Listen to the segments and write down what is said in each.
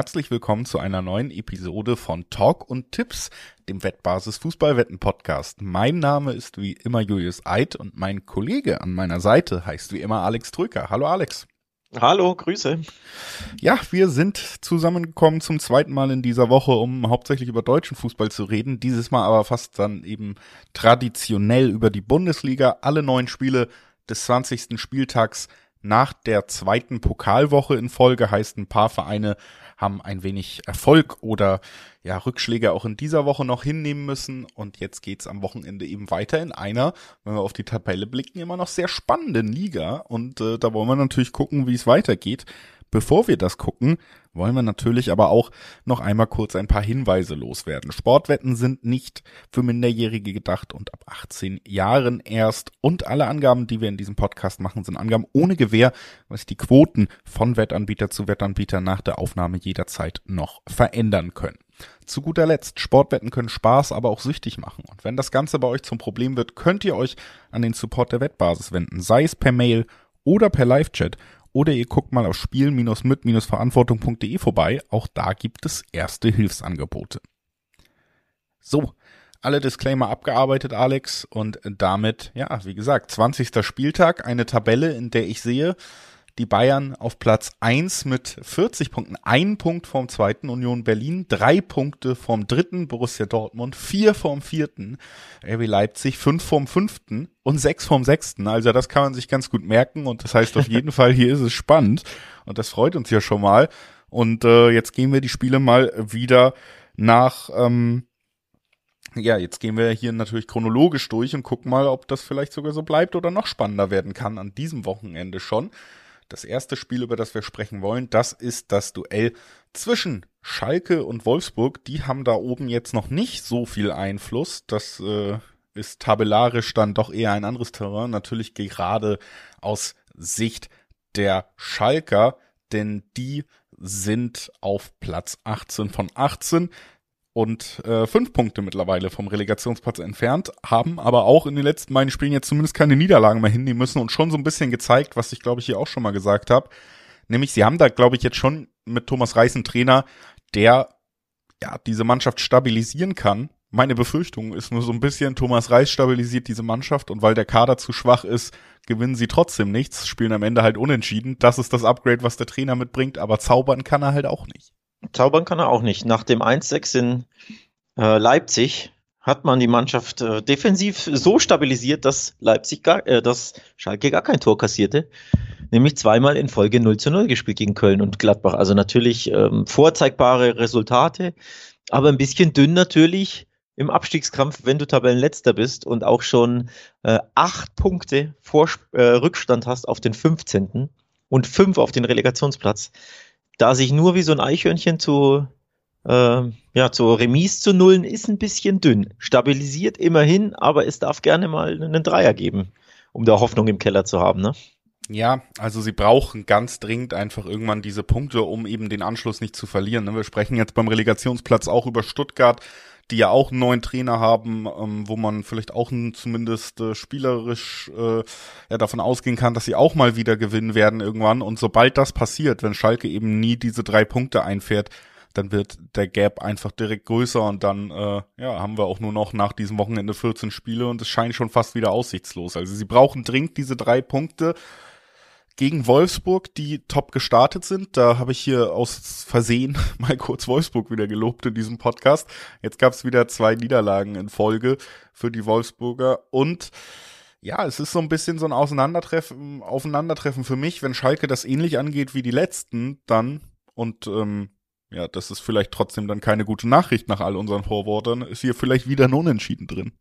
herzlich willkommen zu einer neuen Episode von Talk und Tipps, dem Wettbasis Fußballwetten Podcast. Mein Name ist wie immer Julius Eid und mein Kollege an meiner Seite heißt wie immer Alex Trücker. Hallo Alex. Hallo, Grüße. Ja, wir sind zusammengekommen zum zweiten Mal in dieser Woche, um hauptsächlich über deutschen Fußball zu reden. Dieses Mal aber fast dann eben traditionell über die Bundesliga. Alle neun Spiele des 20. Spieltags nach der zweiten Pokalwoche in Folge heißt, ein paar Vereine haben ein wenig Erfolg oder ja Rückschläge auch in dieser Woche noch hinnehmen müssen und jetzt geht's am Wochenende eben weiter in einer, wenn wir auf die Tabelle blicken, immer noch sehr spannenden Liga und äh, da wollen wir natürlich gucken, wie es weitergeht. Bevor wir das gucken, wollen wir natürlich aber auch noch einmal kurz ein paar Hinweise loswerden. Sportwetten sind nicht für Minderjährige gedacht und ab 18 Jahren erst. Und alle Angaben, die wir in diesem Podcast machen, sind Angaben ohne Gewähr, was die Quoten von Wettanbieter zu Wettanbieter nach der Aufnahme jederzeit noch verändern können. Zu guter Letzt, Sportwetten können Spaß, aber auch süchtig machen. Und wenn das Ganze bei euch zum Problem wird, könnt ihr euch an den Support der Wettbasis wenden, sei es per Mail oder per Live-Chat oder ihr guckt mal auf spiel-mit-verantwortung.de vorbei. Auch da gibt es erste Hilfsangebote. So, alle Disclaimer abgearbeitet, Alex. Und damit, ja, wie gesagt, 20. Spieltag, eine Tabelle, in der ich sehe, die Bayern auf Platz eins mit 40 Punkten, ein Punkt vom zweiten Union Berlin, drei Punkte vom dritten Borussia Dortmund, vier vom vierten RB Leipzig, fünf vom fünften und sechs vom sechsten. Also das kann man sich ganz gut merken und das heißt auf jeden Fall, hier ist es spannend und das freut uns ja schon mal. Und äh, jetzt gehen wir die Spiele mal wieder nach ähm, ja, jetzt gehen wir hier natürlich chronologisch durch und gucken mal, ob das vielleicht sogar so bleibt oder noch spannender werden kann an diesem Wochenende schon. Das erste Spiel, über das wir sprechen wollen, das ist das Duell zwischen Schalke und Wolfsburg. Die haben da oben jetzt noch nicht so viel Einfluss. Das äh, ist tabellarisch dann doch eher ein anderes Terrain. Natürlich gerade aus Sicht der Schalker, denn die sind auf Platz 18 von 18 und äh, fünf Punkte mittlerweile vom Relegationsplatz entfernt, haben aber auch in den letzten beiden Spielen jetzt zumindest keine Niederlagen mehr hinnehmen müssen und schon so ein bisschen gezeigt, was ich glaube ich hier auch schon mal gesagt habe. Nämlich, sie haben da, glaube ich, jetzt schon mit Thomas Reis einen Trainer, der ja diese Mannschaft stabilisieren kann. Meine Befürchtung ist nur so ein bisschen, Thomas Reis stabilisiert diese Mannschaft und weil der Kader zu schwach ist, gewinnen sie trotzdem nichts, spielen am Ende halt unentschieden. Das ist das Upgrade, was der Trainer mitbringt, aber zaubern kann er halt auch nicht. Zaubern kann er auch nicht. Nach dem 1-6 in äh, Leipzig hat man die Mannschaft äh, defensiv so stabilisiert, dass Leipzig gar, äh, dass Schalke gar kein Tor kassierte. Nämlich zweimal in Folge 0 zu 0 gespielt gegen Köln und Gladbach. Also natürlich ähm, vorzeigbare Resultate, aber ein bisschen dünn natürlich im Abstiegskampf, wenn du Tabellenletzter bist und auch schon äh, acht Punkte vor, äh, Rückstand hast auf den 15. und fünf auf den Relegationsplatz da sich nur wie so ein Eichhörnchen zu, äh, ja, zu Remis zu nullen, ist ein bisschen dünn. Stabilisiert immerhin, aber es darf gerne mal einen Dreier geben, um da Hoffnung im Keller zu haben, ne? Ja, also sie brauchen ganz dringend einfach irgendwann diese Punkte, um eben den Anschluss nicht zu verlieren. Ne? Wir sprechen jetzt beim Relegationsplatz auch über Stuttgart, die ja auch einen neuen Trainer haben, ähm, wo man vielleicht auch zumindest äh, spielerisch äh, ja, davon ausgehen kann, dass sie auch mal wieder gewinnen werden irgendwann. Und sobald das passiert, wenn Schalke eben nie diese drei Punkte einfährt, dann wird der Gap einfach direkt größer und dann äh, ja, haben wir auch nur noch nach diesem Wochenende 14 Spiele und es scheint schon fast wieder aussichtslos. Also sie brauchen dringend diese drei Punkte gegen Wolfsburg, die top gestartet sind. Da habe ich hier aus Versehen mal kurz Wolfsburg wieder gelobt in diesem Podcast. Jetzt gab es wieder zwei Niederlagen in Folge für die Wolfsburger und ja, es ist so ein bisschen so ein Auseinandertreffen, Aufeinandertreffen für mich, wenn Schalke das ähnlich angeht wie die letzten, dann und ähm, ja, das ist vielleicht trotzdem dann keine gute Nachricht nach all unseren Vorwortern, ist hier vielleicht wieder ein Unentschieden drin.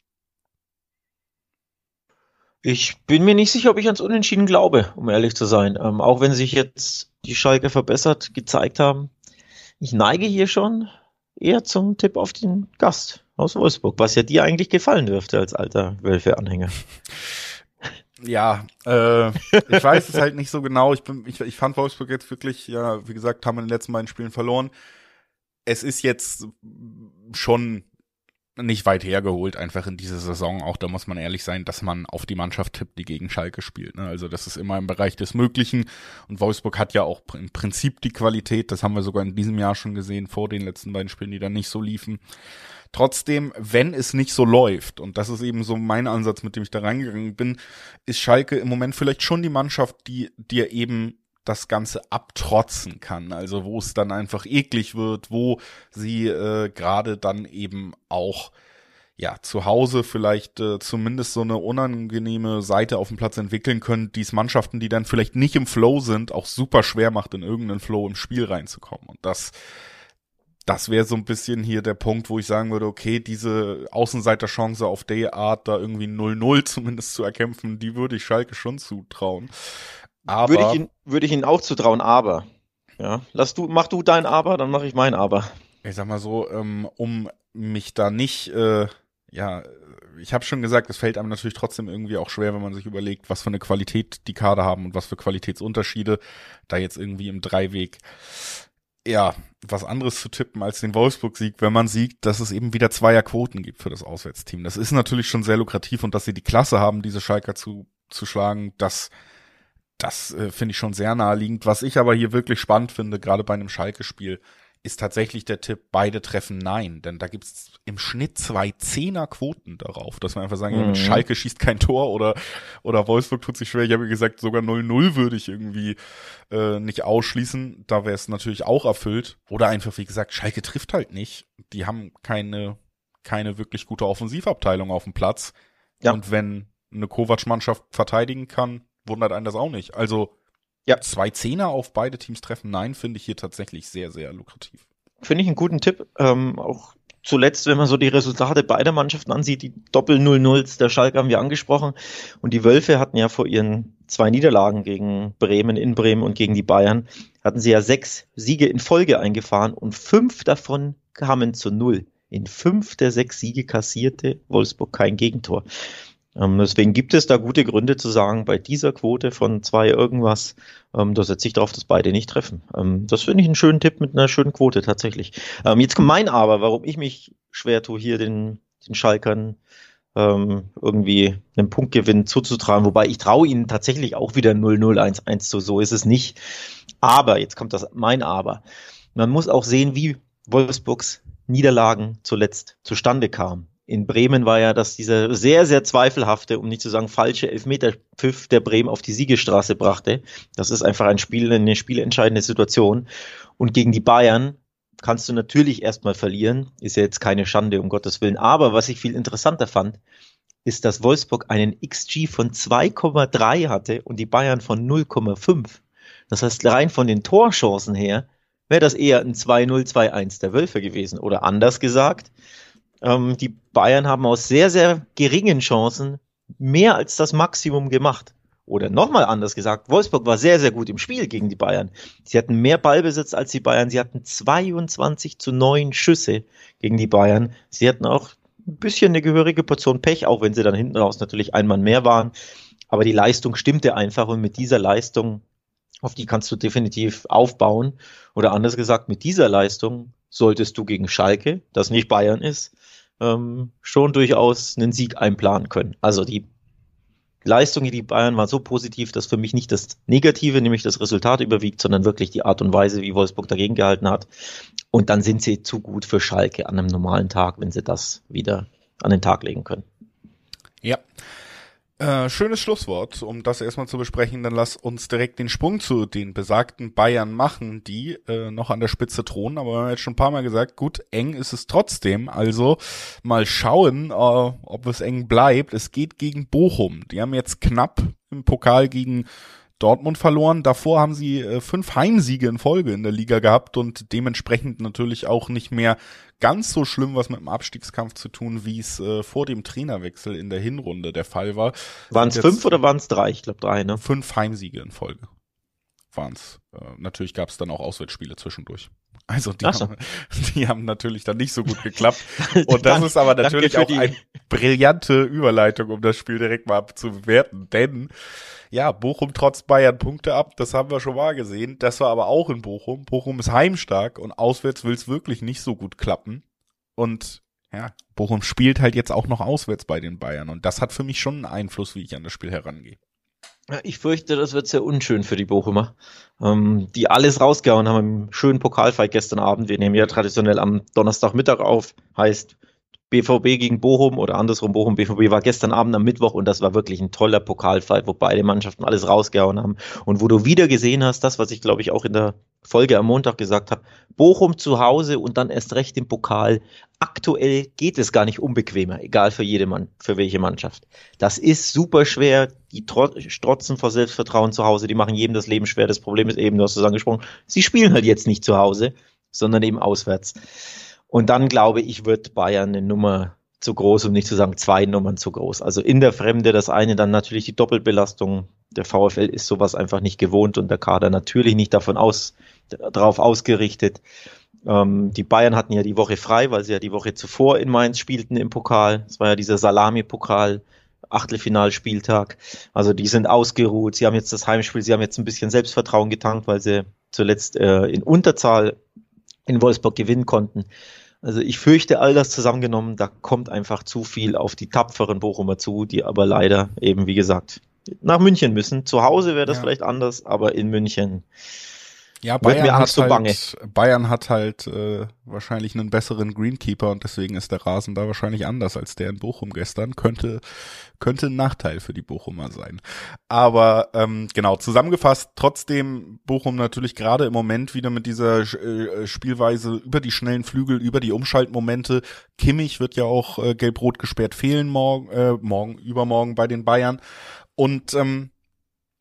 Ich bin mir nicht sicher, ob ich ans Unentschieden glaube, um ehrlich zu sein. Ähm, auch wenn sich jetzt die Schalke verbessert gezeigt haben. Ich neige hier schon eher zum Tipp auf den Gast aus Wolfsburg, was ja dir eigentlich gefallen dürfte als alter Wölfe-Anhänger. Ja, äh, ich weiß es halt nicht so genau. Ich, bin, ich, ich fand Wolfsburg jetzt wirklich, ja, wie gesagt, haben wir in den letzten beiden Spielen verloren. Es ist jetzt schon nicht weit hergeholt, einfach in diese Saison. Auch da muss man ehrlich sein, dass man auf die Mannschaft tippt, die gegen Schalke spielt. Ne? Also das ist immer im Bereich des Möglichen. Und Wolfsburg hat ja auch im Prinzip die Qualität. Das haben wir sogar in diesem Jahr schon gesehen, vor den letzten beiden Spielen, die dann nicht so liefen. Trotzdem, wenn es nicht so läuft, und das ist eben so mein Ansatz, mit dem ich da reingegangen bin, ist Schalke im Moment vielleicht schon die Mannschaft, die dir eben das Ganze abtrotzen kann. Also wo es dann einfach eklig wird, wo sie äh, gerade dann eben auch ja, zu Hause vielleicht äh, zumindest so eine unangenehme Seite auf dem Platz entwickeln können, die es Mannschaften, die dann vielleicht nicht im Flow sind, auch super schwer macht, in irgendeinen Flow im Spiel reinzukommen. Und das, das wäre so ein bisschen hier der Punkt, wo ich sagen würde, okay, diese Außenseiterchance auf der Art, da irgendwie 0-0 zumindest zu erkämpfen, die würde ich Schalke schon zutrauen. Aber würde ich, ihn, würde ich Ihnen auch zutrauen, aber. Ja, lass du, mach du dein Aber, dann mache ich mein Aber. Ich sag mal so, ähm, um mich da nicht, äh, ja, ich habe schon gesagt, es fällt einem natürlich trotzdem irgendwie auch schwer, wenn man sich überlegt, was für eine Qualität die Kader haben und was für Qualitätsunterschiede da jetzt irgendwie im Dreiweg ja, was anderes zu tippen als den Wolfsburg-Sieg, wenn man sieht, dass es eben wieder Zweierquoten gibt für das Auswärtsteam. Das ist natürlich schon sehr lukrativ und dass sie die Klasse haben, diese Schalker zu, zu schlagen, das das äh, finde ich schon sehr naheliegend. Was ich aber hier wirklich spannend finde, gerade bei einem Schalke-Spiel, ist tatsächlich der Tipp, beide treffen Nein. Denn da gibt's im Schnitt zwei Zehner-Quoten darauf, dass wir einfach sagen, mhm. Schalke schießt kein Tor oder, oder Wolfsburg tut sich schwer. Ich habe gesagt, sogar 0-0 würde ich irgendwie äh, nicht ausschließen. Da wäre es natürlich auch erfüllt. Oder einfach, wie gesagt, Schalke trifft halt nicht. Die haben keine, keine wirklich gute Offensivabteilung auf dem Platz. Ja. Und wenn eine Kovac-Mannschaft verteidigen kann, wundert einen das auch nicht. Also ja. zwei Zehner auf beide Teams treffen, nein, finde ich hier tatsächlich sehr, sehr lukrativ. Finde ich einen guten Tipp. Ähm, auch zuletzt, wenn man so die Resultate beider Mannschaften ansieht, die Doppel-0-0s der Schalke haben wir angesprochen. Und die Wölfe hatten ja vor ihren zwei Niederlagen gegen Bremen, in Bremen und gegen die Bayern, hatten sie ja sechs Siege in Folge eingefahren und fünf davon kamen zu Null. In fünf der sechs Siege kassierte Wolfsburg kein Gegentor. Ähm, deswegen gibt es da gute Gründe zu sagen, bei dieser Quote von zwei irgendwas, ähm, da setze ich darauf, dass beide nicht treffen. Ähm, das finde ich einen schönen Tipp mit einer schönen Quote tatsächlich. Ähm, jetzt kommt mein Aber, warum ich mich schwer tue, hier den, den Schalkern ähm, irgendwie einen Punktgewinn zuzutragen, wobei ich traue ihnen tatsächlich auch wieder 0-0-1-1 zu, so ist es nicht. Aber, jetzt kommt das mein Aber. Man muss auch sehen, wie Wolfsburgs Niederlagen zuletzt zustande kamen in Bremen war ja, dass dieser sehr, sehr zweifelhafte, um nicht zu sagen falsche Elfmeterpfiff der Bremen auf die Siegestraße brachte. Das ist einfach ein Spiel, eine spielentscheidende Situation. Und gegen die Bayern kannst du natürlich erstmal verlieren. Ist ja jetzt keine Schande, um Gottes Willen. Aber was ich viel interessanter fand, ist, dass Wolfsburg einen XG von 2,3 hatte und die Bayern von 0,5. Das heißt, rein von den Torchancen her wäre das eher ein 2-0, 2-1 der Wölfe gewesen. Oder anders gesagt, ähm, die Bayern haben aus sehr, sehr geringen Chancen mehr als das Maximum gemacht. Oder nochmal anders gesagt, Wolfsburg war sehr, sehr gut im Spiel gegen die Bayern. Sie hatten mehr Ballbesitz als die Bayern. Sie hatten 22 zu 9 Schüsse gegen die Bayern. Sie hatten auch ein bisschen eine gehörige Portion Pech, auch wenn sie dann hinten raus natürlich ein Mann mehr waren. Aber die Leistung stimmte einfach und mit dieser Leistung, auf die kannst du definitiv aufbauen. Oder anders gesagt, mit dieser Leistung solltest du gegen Schalke, das nicht Bayern ist, ähm, schon durchaus einen Sieg einplanen können. Also die Leistung die Bayern war so positiv, dass für mich nicht das Negative, nämlich das Resultat überwiegt, sondern wirklich die Art und Weise, wie Wolfsburg dagegen gehalten hat. Und dann sind sie zu gut für Schalke an einem normalen Tag, wenn sie das wieder an den Tag legen können. Ja, äh, schönes Schlusswort, um das erstmal zu besprechen. Dann lass uns direkt den Sprung zu den besagten Bayern machen, die äh, noch an der Spitze thronen. Aber wir haben jetzt schon ein paar Mal gesagt, gut, eng ist es trotzdem. Also mal schauen, äh, ob es eng bleibt. Es geht gegen Bochum. Die haben jetzt knapp im Pokal gegen Dortmund verloren. Davor haben sie äh, fünf Heimsiege in Folge in der Liga gehabt und dementsprechend natürlich auch nicht mehr ganz so schlimm was mit dem Abstiegskampf zu tun, wie es äh, vor dem Trainerwechsel in der Hinrunde der Fall war. Waren es fünf oder waren es drei? Ich glaube drei, ne? Fünf Heimsiege in Folge waren es. Äh, natürlich gab es dann auch Auswärtsspiele zwischendurch. Also die, so. haben, die haben natürlich dann nicht so gut geklappt. Und das ist aber natürlich auch eine brillante Überleitung, um das Spiel direkt mal zu bewerten. Denn ja, Bochum trotz Bayern Punkte ab, das haben wir schon mal gesehen. Das war aber auch in Bochum. Bochum ist heimstark und auswärts will es wirklich nicht so gut klappen. Und ja, Bochum spielt halt jetzt auch noch auswärts bei den Bayern und das hat für mich schon einen Einfluss, wie ich an das Spiel herangehe. Ich fürchte, das wird sehr unschön für die Bochumer, ähm, die alles rausgehauen haben im schönen Pokalfight gestern Abend. Wir nehmen ja traditionell am Donnerstagmittag auf, heißt BVB gegen Bochum oder andersrum Bochum BVB war gestern Abend am Mittwoch und das war wirklich ein toller Pokalfight, wo beide Mannschaften alles rausgehauen haben und wo du wieder gesehen hast, das was ich glaube ich auch in der Folge am Montag gesagt habe, Bochum zu Hause und dann erst recht im Pokal. Aktuell geht es gar nicht unbequemer, egal für jede Mann, für welche Mannschaft. Das ist super schwer, die strotzen vor Selbstvertrauen zu Hause, die machen jedem das Leben schwer. Das Problem ist eben, du hast es angesprochen, sie spielen halt jetzt nicht zu Hause, sondern eben auswärts. Und dann glaube ich, wird Bayern eine Nummer zu groß, um nicht zu sagen zwei Nummern zu groß. Also in der Fremde das eine, dann natürlich die Doppelbelastung. Der VfL ist sowas einfach nicht gewohnt und der Kader natürlich nicht davon aus, darauf ausgerichtet. Ähm, die Bayern hatten ja die Woche frei, weil sie ja die Woche zuvor in Mainz spielten im Pokal. Es war ja dieser Salami-Pokal. Achtelfinalspieltag. Also die sind ausgeruht. Sie haben jetzt das Heimspiel, sie haben jetzt ein bisschen Selbstvertrauen getankt, weil sie zuletzt äh, in Unterzahl in Wolfsburg gewinnen konnten. Also ich fürchte, all das zusammengenommen, da kommt einfach zu viel auf die tapferen Bochumer zu, die aber leider eben, wie gesagt, nach München müssen. Zu Hause wäre das ja. vielleicht anders, aber in München ja, Bayern hat, halt, Bayern hat halt äh, wahrscheinlich einen besseren Greenkeeper und deswegen ist der Rasen da wahrscheinlich anders als der in Bochum gestern. Könnte, könnte ein Nachteil für die Bochumer sein. Aber ähm, genau, zusammengefasst, trotzdem Bochum natürlich gerade im Moment wieder mit dieser äh, Spielweise über die schnellen Flügel, über die Umschaltmomente. Kimmich wird ja auch äh, gelb-rot gesperrt fehlen morgen, äh, morgen, übermorgen bei den Bayern. Und ähm,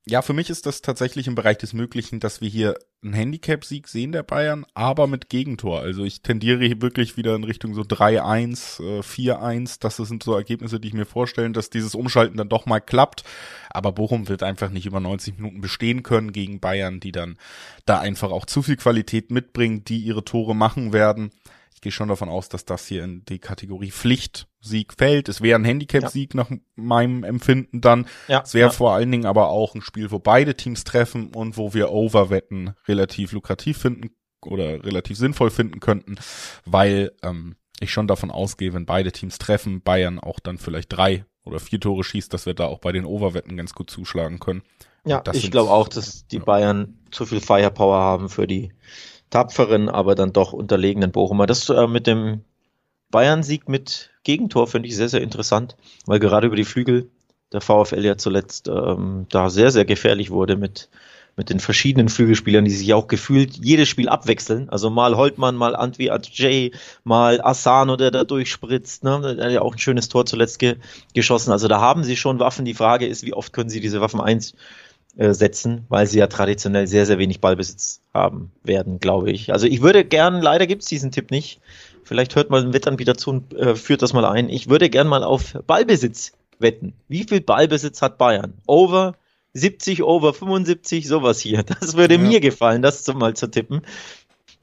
ja, für mich ist das tatsächlich im Bereich des Möglichen, dass wir hier einen Handicap-Sieg sehen der Bayern, aber mit Gegentor. Also ich tendiere hier wirklich wieder in Richtung so 3-1, äh, 4-1. Das sind so Ergebnisse, die ich mir vorstellen, dass dieses Umschalten dann doch mal klappt. Aber Bochum wird einfach nicht über 90 Minuten bestehen können gegen Bayern, die dann da einfach auch zu viel Qualität mitbringen, die ihre Tore machen werden. Ich gehe schon davon aus, dass das hier in die Kategorie Pflichtsieg fällt. Es wäre ein Handicap-Sieg ja. nach meinem Empfinden dann. Ja, es wäre ja. vor allen Dingen aber auch ein Spiel, wo beide Teams treffen und wo wir Overwetten relativ lukrativ finden oder relativ sinnvoll finden könnten, weil ähm, ich schon davon ausgehe, wenn beide Teams treffen, Bayern auch dann vielleicht drei oder vier Tore schießt, dass wir da auch bei den Overwetten ganz gut zuschlagen können. Ja, ich glaube auch, dass die Bayern zu viel Firepower haben für die tapferen, aber dann doch unterlegenen Bochumer. Das äh, mit dem Bayern-Sieg mit Gegentor finde ich sehr, sehr interessant, weil gerade über die Flügel der VfL ja zuletzt ähm, da sehr, sehr gefährlich wurde mit, mit den verschiedenen Flügelspielern, die sich auch gefühlt jedes Spiel abwechseln. Also mal Holtmann, mal Antwi Adjay, mal Asano, der da durchspritzt. Ne? Der hat ja auch ein schönes Tor zuletzt ge geschossen. Also da haben sie schon Waffen. Die Frage ist, wie oft können sie diese Waffen eins äh, setzen, weil sie ja traditionell sehr, sehr wenig Ballbesitz haben werden, glaube ich. Also ich würde gern, leider gibt es diesen Tipp nicht. Vielleicht hört mal ein Wettanbieter zu und äh, führt das mal ein. Ich würde gern mal auf Ballbesitz wetten. Wie viel Ballbesitz hat Bayern? Over 70, over 75, sowas hier. Das würde ja. mir gefallen, das mal zu tippen.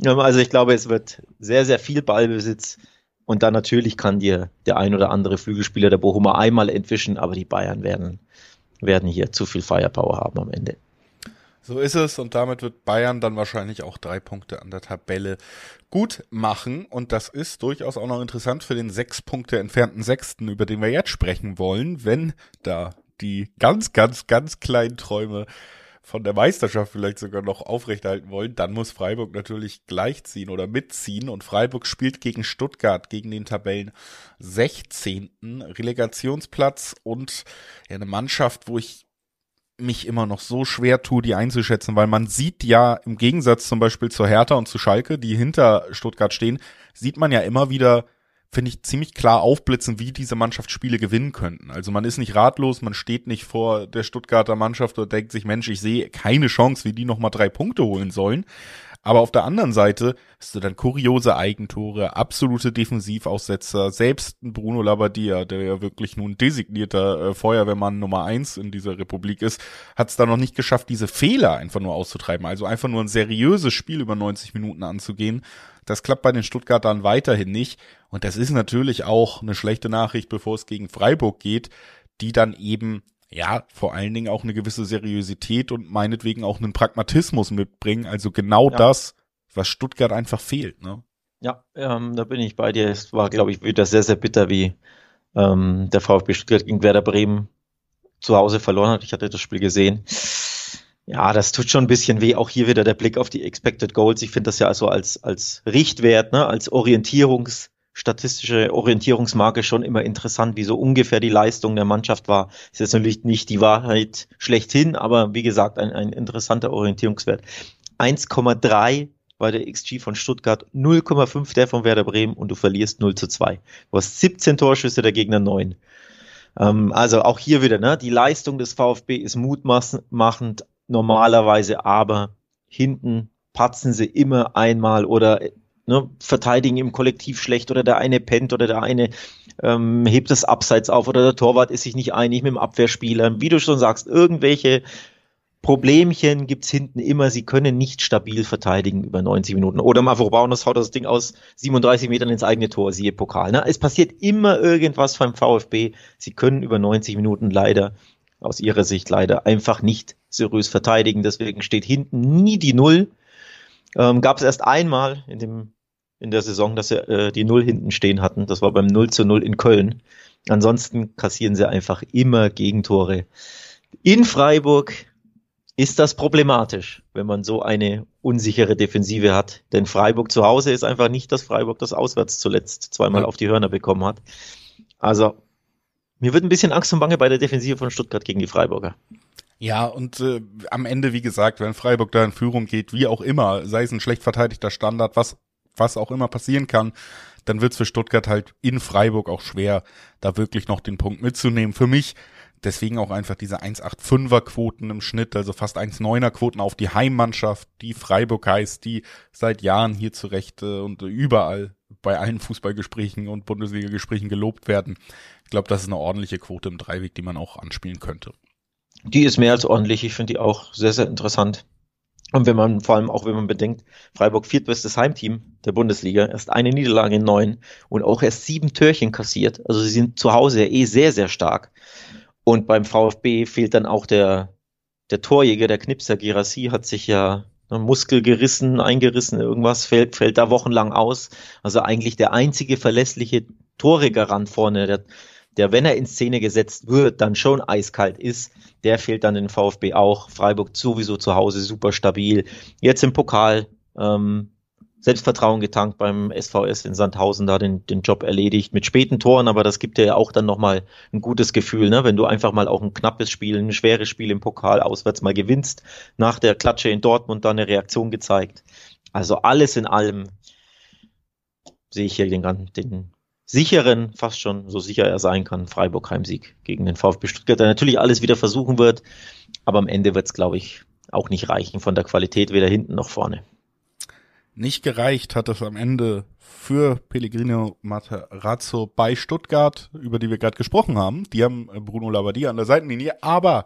Also ich glaube, es wird sehr, sehr viel Ballbesitz. Und dann natürlich kann dir der ein oder andere Flügelspieler der Bochumer einmal entwischen, aber die Bayern werden werden hier zu viel Firepower haben am Ende. So ist es und damit wird Bayern dann wahrscheinlich auch drei Punkte an der Tabelle gut machen und das ist durchaus auch noch interessant für den sechs Punkte entfernten Sechsten, über den wir jetzt sprechen wollen, wenn da die ganz, ganz, ganz kleinen Träume von der Meisterschaft vielleicht sogar noch aufrechterhalten wollen, dann muss Freiburg natürlich gleichziehen oder mitziehen und Freiburg spielt gegen Stuttgart, gegen den Tabellen 16. Relegationsplatz und ja, eine Mannschaft, wo ich mich immer noch so schwer tue, die einzuschätzen, weil man sieht ja im Gegensatz zum Beispiel zur Hertha und zu Schalke, die hinter Stuttgart stehen, sieht man ja immer wieder finde ich, ziemlich klar aufblitzen, wie diese Mannschaft Spiele gewinnen könnten. Also man ist nicht ratlos, man steht nicht vor der Stuttgarter Mannschaft und denkt sich, Mensch, ich sehe keine Chance, wie die nochmal drei Punkte holen sollen. Aber auf der anderen Seite hast du dann kuriose Eigentore, absolute Defensivaussetzer, selbst ein Bruno Labbadia, der ja wirklich nun designierter äh, Feuerwehrmann Nummer eins in dieser Republik ist, hat es da noch nicht geschafft, diese Fehler einfach nur auszutreiben. Also einfach nur ein seriöses Spiel über 90 Minuten anzugehen. Das klappt bei den Stuttgartern weiterhin nicht. Und das ist natürlich auch eine schlechte Nachricht, bevor es gegen Freiburg geht, die dann eben ja, vor allen Dingen auch eine gewisse Seriosität und meinetwegen auch einen Pragmatismus mitbringen. Also genau ja. das, was Stuttgart einfach fehlt, ne? Ja, ähm, da bin ich bei dir. Es war, glaube ich, wieder sehr, sehr bitter, wie ähm, der VfB Stuttgart gegen Werder Bremen zu Hause verloren hat. Ich hatte das Spiel gesehen. Ja, das tut schon ein bisschen weh. Auch hier wieder der Blick auf die Expected Goals. Ich finde das ja also als, als Richtwert, ne, als Orientierungs, statistische Orientierungsmarke schon immer interessant, wie so ungefähr die Leistung der Mannschaft war. Ist jetzt natürlich nicht die Wahrheit schlechthin, aber wie gesagt, ein, ein interessanter Orientierungswert. 1,3 war der XG von Stuttgart, 0,5 der von Werder Bremen und du verlierst 0 zu 2. Du hast 17 Torschüsse, der Gegner 9. Ähm, also auch hier wieder, ne, die Leistung des VfB ist mutmachend normalerweise, aber hinten patzen sie immer einmal oder ne, verteidigen im Kollektiv schlecht oder der eine pennt oder der eine ähm, hebt das Abseits auf oder der Torwart ist sich nicht einig mit dem Abwehrspieler. Wie du schon sagst, irgendwelche Problemchen gibt's hinten immer. Sie können nicht stabil verteidigen über 90 Minuten. Oder Mavropanos haut das Ding aus 37 Metern ins eigene Tor, siehe Pokal. Ne? Es passiert immer irgendwas beim VfB. Sie können über 90 Minuten leider, aus ihrer Sicht leider, einfach nicht seriös verteidigen. Deswegen steht hinten nie die Null. Ähm, Gab es erst einmal in dem in der Saison, dass sie äh, die Null hinten stehen hatten. Das war beim 0 zu 0 in Köln. Ansonsten kassieren sie einfach immer Gegentore. In Freiburg ist das problematisch, wenn man so eine unsichere Defensive hat. Denn Freiburg zu Hause ist einfach nicht das Freiburg, das auswärts zuletzt zweimal ja. auf die Hörner bekommen hat. Also, mir wird ein bisschen Angst und Bange bei der Defensive von Stuttgart gegen die Freiburger. Ja, und äh, am Ende, wie gesagt, wenn Freiburg da in Führung geht, wie auch immer, sei es ein schlecht verteidigter Standard, was, was auch immer passieren kann, dann wird es für Stuttgart halt in Freiburg auch schwer, da wirklich noch den Punkt mitzunehmen. Für mich Deswegen auch einfach diese 1,85er Quoten im Schnitt, also fast 1,9er Quoten auf die Heimmannschaft, die Freiburg heißt, die seit Jahren hier zurecht äh, und überall bei allen Fußballgesprächen und Bundesliga-Gesprächen gelobt werden. Ich glaube, das ist eine ordentliche Quote im Dreiweg, die man auch anspielen könnte. Die ist mehr als ordentlich. Ich finde die auch sehr, sehr interessant. Und wenn man, vor allem auch wenn man bedenkt, Freiburg viertbestes Heimteam der Bundesliga, erst eine Niederlage in neun und auch erst sieben Törchen kassiert. Also sie sind zu Hause eh sehr, sehr stark. Und beim VfB fehlt dann auch der, der Torjäger, der Knipser Girassi hat sich ja Muskel gerissen, eingerissen, irgendwas fällt, fällt da wochenlang aus. Also eigentlich der einzige verlässliche Torregarant vorne, der, der, wenn er in Szene gesetzt wird, dann schon eiskalt ist, der fehlt dann in VfB auch. Freiburg sowieso zu Hause super stabil. Jetzt im Pokal ähm, Selbstvertrauen getankt beim SVS in Sandhausen, da den, den Job erledigt mit späten Toren, aber das gibt dir ja auch dann nochmal ein gutes Gefühl, ne? wenn du einfach mal auch ein knappes Spiel, ein schweres Spiel im Pokal auswärts mal gewinnst, nach der Klatsche in Dortmund da eine Reaktion gezeigt. Also alles in allem sehe ich hier den, den sicheren, fast schon so sicher er sein kann, Freiburg Heimsieg gegen den VfB Stuttgart, der natürlich alles wieder versuchen wird, aber am Ende wird es, glaube ich, auch nicht reichen von der Qualität weder hinten noch vorne. Nicht gereicht hat es am Ende für Pellegrino Materazzo bei Stuttgart, über die wir gerade gesprochen haben. Die haben Bruno Labbadia an der Seitenlinie, aber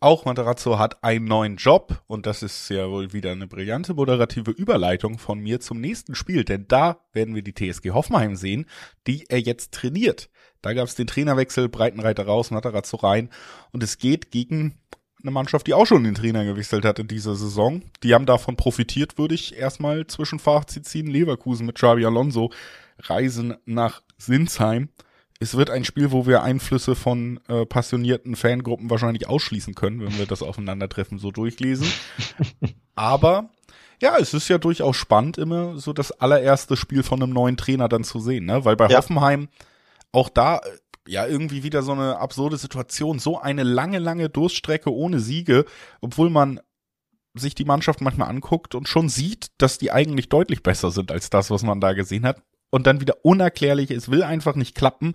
auch Materazzo hat einen neuen Job und das ist ja wohl wieder eine brillante moderative Überleitung von mir zum nächsten Spiel, denn da werden wir die TSG Hoffenheim sehen, die er jetzt trainiert. Da gab es den Trainerwechsel, Breitenreiter raus, Materazzo rein und es geht gegen eine Mannschaft, die auch schon den Trainer gewechselt hat in dieser Saison. Die haben davon profitiert, würde ich erstmal zwischen Fazit ziehen. Leverkusen mit Xabi Alonso reisen nach Sinsheim. Es wird ein Spiel, wo wir Einflüsse von äh, passionierten Fangruppen wahrscheinlich ausschließen können, wenn wir das Aufeinandertreffen so durchlesen. Aber ja, es ist ja durchaus spannend, immer so das allererste Spiel von einem neuen Trainer dann zu sehen, ne? Weil bei ja. Hoffenheim auch da ja irgendwie wieder so eine absurde Situation. So eine lange, lange Durststrecke ohne Siege, obwohl man sich die Mannschaft manchmal anguckt und schon sieht, dass die eigentlich deutlich besser sind als das, was man da gesehen hat. Und dann wieder unerklärlich, es will einfach nicht klappen.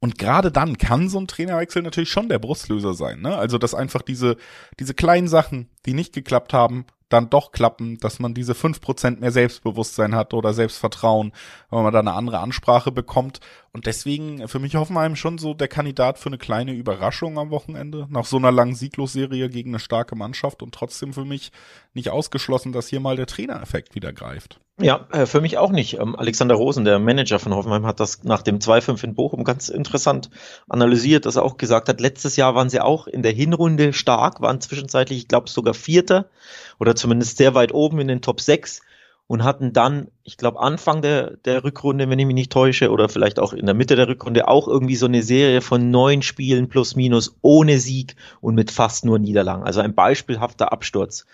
Und gerade dann kann so ein Trainerwechsel natürlich schon der Brustlöser sein. Ne? Also, dass einfach diese, diese kleinen Sachen, die nicht geklappt haben, dann doch klappen, dass man diese fünf Prozent mehr Selbstbewusstsein hat oder Selbstvertrauen, wenn man da eine andere Ansprache bekommt. Und deswegen für mich Hoffenheim schon so der Kandidat für eine kleine Überraschung am Wochenende. Nach so einer langen Sieglosserie gegen eine starke Mannschaft und trotzdem für mich nicht ausgeschlossen, dass hier mal der Trainereffekt wieder greift. Ja, äh, für mich auch nicht. Ähm, Alexander Rosen, der Manager von Hoffenheim, hat das nach dem 2-5 in Bochum ganz interessant analysiert, dass er auch gesagt hat, letztes Jahr waren sie auch in der Hinrunde stark, waren zwischenzeitlich, ich glaube, sogar Vierter oder zumindest sehr weit oben in den Top 6. und hatten dann, ich glaube, Anfang der, der Rückrunde, wenn ich mich nicht täusche, oder vielleicht auch in der Mitte der Rückrunde, auch irgendwie so eine Serie von neun Spielen plus minus ohne Sieg und mit fast nur Niederlagen. Also ein beispielhafter Absturz.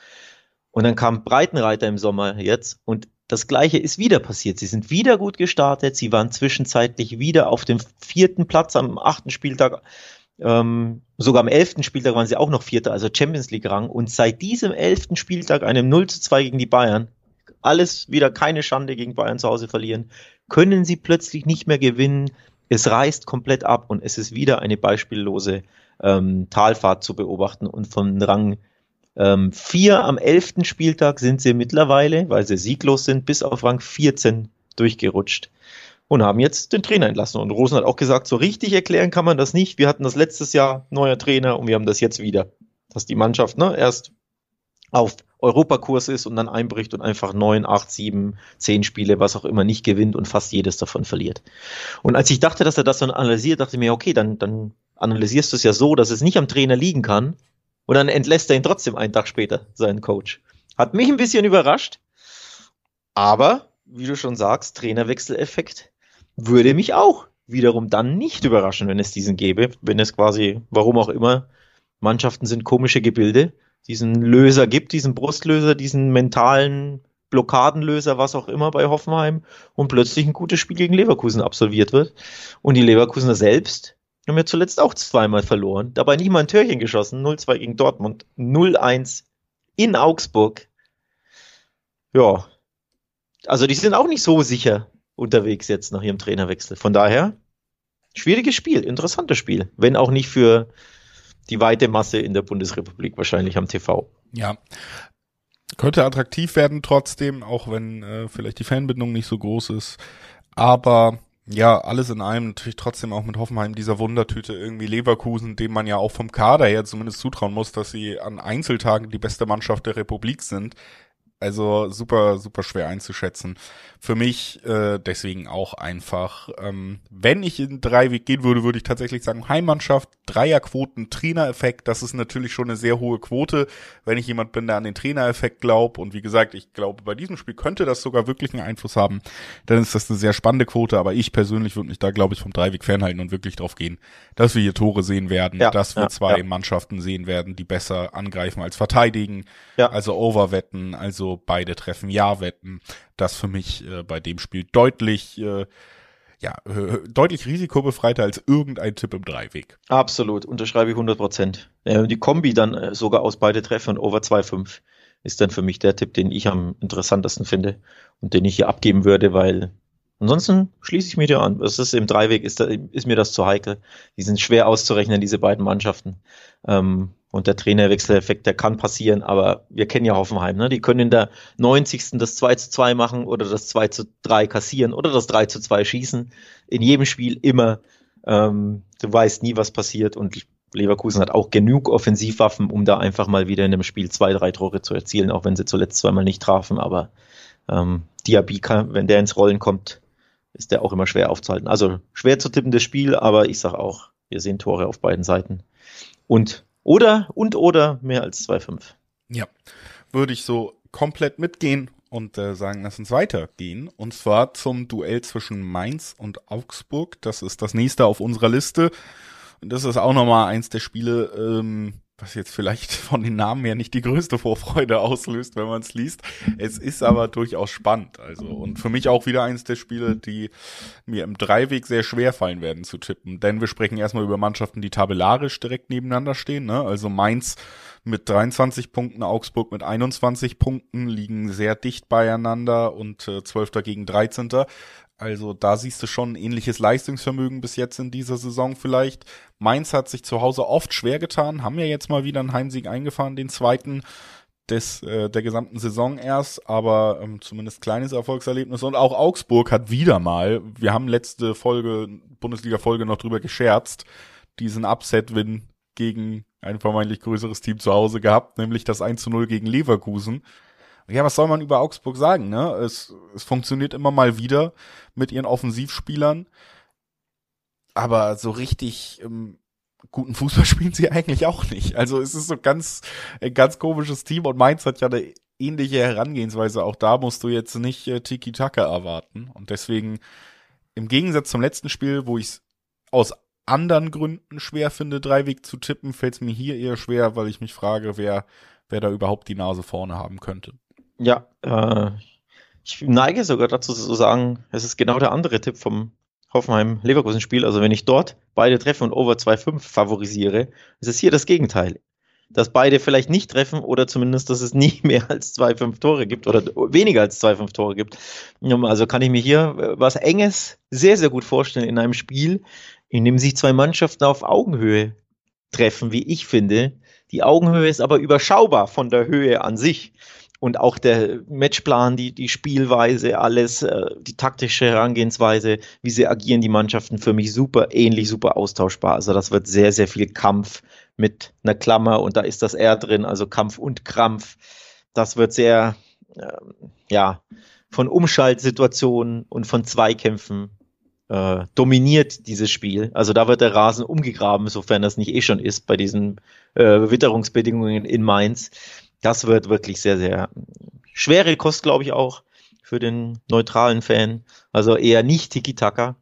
Und dann kam Breitenreiter im Sommer jetzt und das gleiche ist wieder passiert. Sie sind wieder gut gestartet. Sie waren zwischenzeitlich wieder auf dem vierten Platz am achten Spieltag. Ähm, sogar am elften Spieltag waren sie auch noch Vierter, also Champions League Rang. Und seit diesem elften Spieltag, einem 0 zu 2 gegen die Bayern, alles wieder keine Schande gegen Bayern zu Hause verlieren, können sie plötzlich nicht mehr gewinnen. Es reißt komplett ab und es ist wieder eine beispiellose ähm, Talfahrt zu beobachten und von Rang ähm, 4 am 11. Spieltag sind sie mittlerweile, weil sie sieglos sind, bis auf Rang 14 durchgerutscht und haben jetzt den Trainer entlassen. Und Rosen hat auch gesagt, so richtig erklären kann man das nicht. Wir hatten das letztes Jahr neuer Trainer und wir haben das jetzt wieder. Dass die Mannschaft ne, erst auf Europakurs ist und dann einbricht und einfach neun, acht, sieben, zehn Spiele, was auch immer, nicht gewinnt und fast jedes davon verliert. Und als ich dachte, dass er das dann analysiert, dachte ich mir, okay, dann, dann analysierst du es ja so, dass es nicht am Trainer liegen kann. Und dann entlässt er ihn trotzdem einen Tag später, seinen Coach. Hat mich ein bisschen überrascht. Aber, wie du schon sagst, Trainerwechseleffekt würde mich auch wiederum dann nicht überraschen, wenn es diesen gäbe. Wenn es quasi, warum auch immer, Mannschaften sind komische Gebilde diesen Löser gibt, diesen Brustlöser, diesen mentalen Blockadenlöser, was auch immer bei Hoffenheim und plötzlich ein gutes Spiel gegen Leverkusen absolviert wird. Und die Leverkusener selbst haben ja zuletzt auch zweimal verloren, dabei nicht mal ein Törchen geschossen, 0-2 gegen Dortmund, 0-1 in Augsburg. Ja, also die sind auch nicht so sicher unterwegs jetzt nach ihrem Trainerwechsel. Von daher, schwieriges Spiel, interessantes Spiel, wenn auch nicht für die weite Masse in der Bundesrepublik wahrscheinlich am TV. Ja. Könnte attraktiv werden trotzdem, auch wenn äh, vielleicht die Fanbindung nicht so groß ist. Aber ja, alles in allem natürlich trotzdem auch mit Hoffenheim dieser Wundertüte irgendwie Leverkusen, dem man ja auch vom Kader her zumindest zutrauen muss, dass sie an Einzeltagen die beste Mannschaft der Republik sind. Also super, super schwer einzuschätzen. Für mich äh, deswegen auch einfach, ähm, wenn ich in drei Weg gehen würde, würde ich tatsächlich sagen, Heimmannschaft, Dreierquoten, Trainereffekt, das ist natürlich schon eine sehr hohe Quote, wenn ich jemand bin, der an den Trainereffekt glaubt. Und wie gesagt, ich glaube, bei diesem Spiel könnte das sogar wirklich einen Einfluss haben. Dann ist das eine sehr spannende Quote, aber ich persönlich würde mich da, glaube ich, vom Dreiweg fernhalten und wirklich drauf gehen, dass wir hier Tore sehen werden, ja, dass wir ja, zwei ja. Mannschaften sehen werden, die besser angreifen als verteidigen, also Overwetten, also beide treffen Ja-Wetten. Das für mich äh, bei dem Spiel deutlich, äh, ja, deutlich risikobefreiter als irgendein Tipp im Dreiweg. Absolut, unterschreibe ich 100 Prozent. Äh, die Kombi dann äh, sogar aus beide Treffen und Over 2,5 ist dann für mich der Tipp, den ich am interessantesten finde und den ich hier abgeben würde, weil ansonsten schließe ich mir dir an. Es ist im Dreiweg, ist, da, ist mir das zu heikel. Die sind schwer auszurechnen, diese beiden Mannschaften. Ähm, und der Trainerwechseleffekt, der kann passieren, aber wir kennen ja Hoffenheim, ne? Die können in der 90. das 2 zu 2 machen oder das 2 zu 3 kassieren oder das 3 zu 2 schießen. In jedem Spiel immer. Ähm, du weißt nie, was passiert und Leverkusen hat auch genug Offensivwaffen, um da einfach mal wieder in einem Spiel zwei, drei Tore zu erzielen, auch wenn sie zuletzt zweimal nicht trafen. Aber ähm, Diaby kann, wenn der ins Rollen kommt, ist der auch immer schwer aufzuhalten. Also schwer zu tippendes Spiel, aber ich sag auch, wir sehen Tore auf beiden Seiten. Und oder und oder mehr als 2,5. Ja, würde ich so komplett mitgehen und äh, sagen, lass uns weitergehen. Und zwar zum Duell zwischen Mainz und Augsburg. Das ist das nächste auf unserer Liste. Und das ist auch nochmal eins der Spiele, ähm, was jetzt vielleicht von den Namen her nicht die größte Vorfreude auslöst, wenn man es liest. Es ist aber durchaus spannend. Also und für mich auch wieder eins der Spiele, die mir im Dreiweg sehr schwer fallen werden zu tippen. Denn wir sprechen erstmal über Mannschaften, die tabellarisch direkt nebeneinander stehen. Ne? Also Mainz mit 23 Punkten, Augsburg mit 21 Punkten liegen sehr dicht beieinander und äh, 12. gegen 13. Also da siehst du schon ein ähnliches Leistungsvermögen bis jetzt in dieser Saison vielleicht. Mainz hat sich zu Hause oft schwer getan, haben ja jetzt mal wieder einen Heimsieg eingefahren, den zweiten des äh, der gesamten Saison erst, aber ähm, zumindest kleines Erfolgserlebnis und auch Augsburg hat wieder mal, wir haben letzte Folge Bundesliga Folge noch drüber gescherzt, diesen Upset Win gegen ein vermeintlich größeres Team zu Hause gehabt, nämlich das 1 zu 0 gegen Leverkusen ja, was soll man über Augsburg sagen, ne? Es, es funktioniert immer mal wieder mit ihren Offensivspielern. Aber so richtig ähm, guten Fußball spielen sie eigentlich auch nicht. Also es ist so ganz, ein ganz komisches Team und Mainz hat ja eine ähnliche Herangehensweise. Auch da musst du jetzt nicht äh, Tiki-Taka erwarten. Und deswegen, im Gegensatz zum letzten Spiel, wo ich es aus anderen Gründen schwer finde, Dreiweg zu tippen, fällt es mir hier eher schwer, weil ich mich frage, wer, wer da überhaupt die Nase vorne haben könnte. Ja, äh, ich neige sogar dazu zu sagen, es ist genau der andere Tipp vom Hoffenheim-Leverkusen-Spiel. Also wenn ich dort beide treffen und Over 2,5 favorisiere, ist es hier das Gegenteil. Dass beide vielleicht nicht treffen oder zumindest, dass es nie mehr als 2,5 Tore gibt oder weniger als 2,5 Tore gibt. Also kann ich mir hier äh, was Enges sehr, sehr gut vorstellen in einem Spiel, in dem sich zwei Mannschaften auf Augenhöhe treffen, wie ich finde. Die Augenhöhe ist aber überschaubar von der Höhe an sich und auch der Matchplan, die, die Spielweise, alles, äh, die taktische Herangehensweise, wie sie agieren, die Mannschaften für mich super ähnlich, super austauschbar. Also das wird sehr, sehr viel Kampf mit einer Klammer und da ist das R drin, also Kampf und Krampf. Das wird sehr, äh, ja, von Umschaltsituationen und von Zweikämpfen äh, dominiert dieses Spiel. Also da wird der Rasen umgegraben, sofern das nicht eh schon ist bei diesen äh, Witterungsbedingungen in Mainz das wird wirklich sehr, sehr schwere Kost, glaube ich, auch für den neutralen Fan. Also eher nicht Tiki-Taka.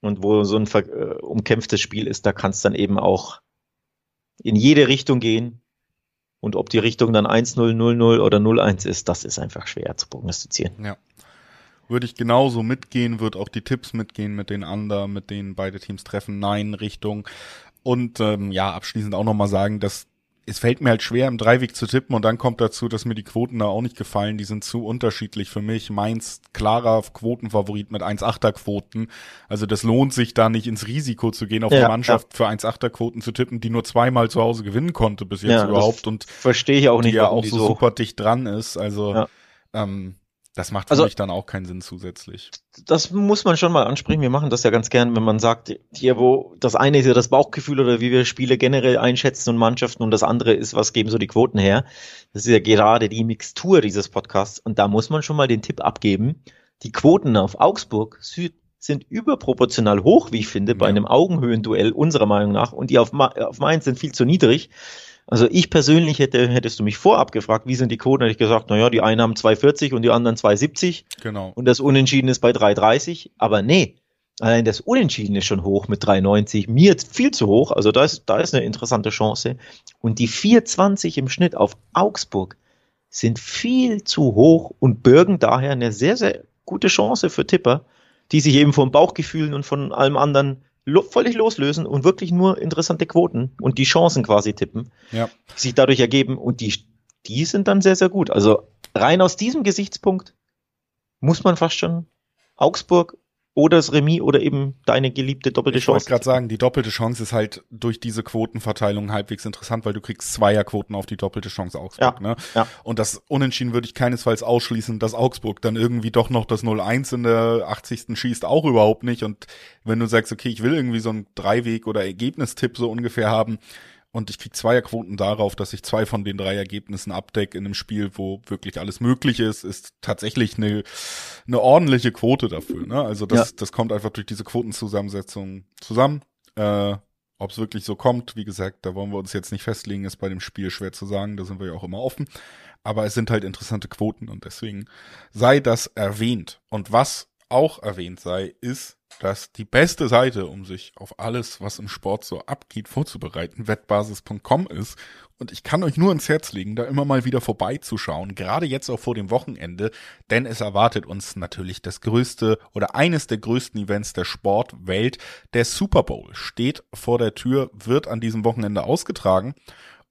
Und wo so ein äh, umkämpftes Spiel ist, da kann es dann eben auch in jede Richtung gehen. Und ob die Richtung dann 1-0, 0-0 oder 0-1 ist, das ist einfach schwer zu prognostizieren. Ja. Würde ich genauso mitgehen, würde auch die Tipps mitgehen mit den anderen, mit denen beide Teams treffen, Nein Richtung. Und ähm, ja, abschließend auch nochmal sagen, dass es fällt mir halt schwer, im Dreiweg zu tippen und dann kommt dazu, dass mir die Quoten da auch nicht gefallen. Die sind zu unterschiedlich für mich. Mainz klarer Quotenfavorit mit 1,8er Quoten. Also das lohnt sich da nicht ins Risiko zu gehen, auf ja, die Mannschaft ja. für 1,8er Quoten zu tippen, die nur zweimal zu Hause gewinnen konnte bis jetzt ja, überhaupt und verstehe ich auch nicht, die ja auch so, so super dicht dran ist. Also ähm, das macht für also, mich dann auch keinen Sinn zusätzlich. Das muss man schon mal ansprechen. Wir machen das ja ganz gern, wenn man sagt, hier, wo das eine ist ja das Bauchgefühl oder wie wir Spiele generell einschätzen und Mannschaften und das andere ist, was geben so die Quoten her. Das ist ja gerade die Mixtur dieses Podcasts und da muss man schon mal den Tipp abgeben. Die Quoten auf Augsburg sind überproportional hoch, wie ich finde, bei einem Augenhöhenduell unserer Meinung nach und die auf, auf Mainz sind viel zu niedrig. Also ich persönlich hätte, hättest du mich vorab gefragt, wie sind die Quoten, hätte ich gesagt, naja, die einen haben 2,40 und die anderen 2,70. Genau. Und das Unentschieden ist bei 3,30. Aber nee, allein das Unentschieden ist schon hoch mit 3,90. Mir viel zu hoch, also da ist, da ist eine interessante Chance. Und die 4,20 im Schnitt auf Augsburg sind viel zu hoch und bürgen daher eine sehr, sehr gute Chance für Tipper, die sich eben vom Bauchgefühlen und von allem anderen lo völlig loslösen und wirklich nur interessante Quoten und die Chancen quasi tippen, ja. die sich dadurch ergeben und die, die sind dann sehr, sehr gut. Also rein aus diesem Gesichtspunkt muss man fast schon Augsburg oder das Remis oder eben deine geliebte doppelte ich Chance. Ich wollte gerade sagen, die doppelte Chance ist halt durch diese Quotenverteilung halbwegs interessant, weil du kriegst Zweierquoten auf die doppelte Chance Augsburg. Ja, ne? ja. Und das Unentschieden würde ich keinesfalls ausschließen, dass Augsburg dann irgendwie doch noch das 0-1 in der 80. schießt, auch überhaupt nicht. Und wenn du sagst, okay, ich will irgendwie so einen Dreiweg- oder Ergebnistipp so ungefähr haben, und ich krieg Zweierquoten darauf, dass ich zwei von den drei Ergebnissen abdecke in einem Spiel, wo wirklich alles möglich ist, ist tatsächlich eine, eine ordentliche Quote dafür. Ne? Also das, ja. das kommt einfach durch diese Quotenzusammensetzung zusammen. Äh, Ob es wirklich so kommt, wie gesagt, da wollen wir uns jetzt nicht festlegen, ist bei dem Spiel schwer zu sagen, da sind wir ja auch immer offen. Aber es sind halt interessante Quoten und deswegen sei das erwähnt. Und was auch erwähnt sei, ist, dass die beste Seite, um sich auf alles, was im Sport so abgeht, vorzubereiten, wettbasis.com ist. Und ich kann euch nur ins Herz legen, da immer mal wieder vorbeizuschauen, gerade jetzt auch vor dem Wochenende, denn es erwartet uns natürlich das größte oder eines der größten Events der Sportwelt. Der Super Bowl steht vor der Tür, wird an diesem Wochenende ausgetragen.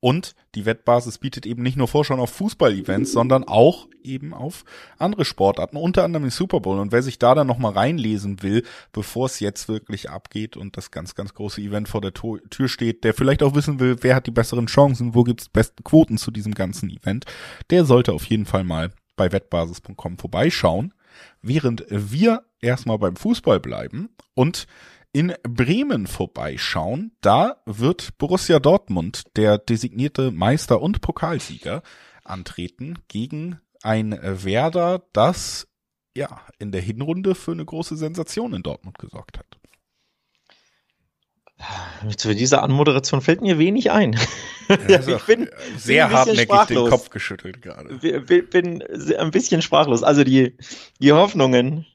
Und die Wettbasis bietet eben nicht nur Vorschau auf Fußball-Events, sondern auch eben auf andere Sportarten, unter anderem den Super Bowl. Und wer sich da dann nochmal reinlesen will, bevor es jetzt wirklich abgeht und das ganz, ganz große Event vor der Tür steht, der vielleicht auch wissen will, wer hat die besseren Chancen, wo gibt's besten Quoten zu diesem ganzen Event, der sollte auf jeden Fall mal bei wettbasis.com vorbeischauen. Während wir erstmal beim Fußball bleiben und in Bremen vorbeischauen. Da wird Borussia Dortmund, der designierte Meister und Pokalsieger, antreten gegen ein Werder, das ja in der Hinrunde für eine große Sensation in Dortmund gesorgt hat. Zu dieser Anmoderation fällt mir wenig ein. Ja, ich bin sehr bin hartnäckig sprachlos. den Kopf geschüttelt gerade. Bin, bin ein bisschen sprachlos. Also die, die Hoffnungen äh,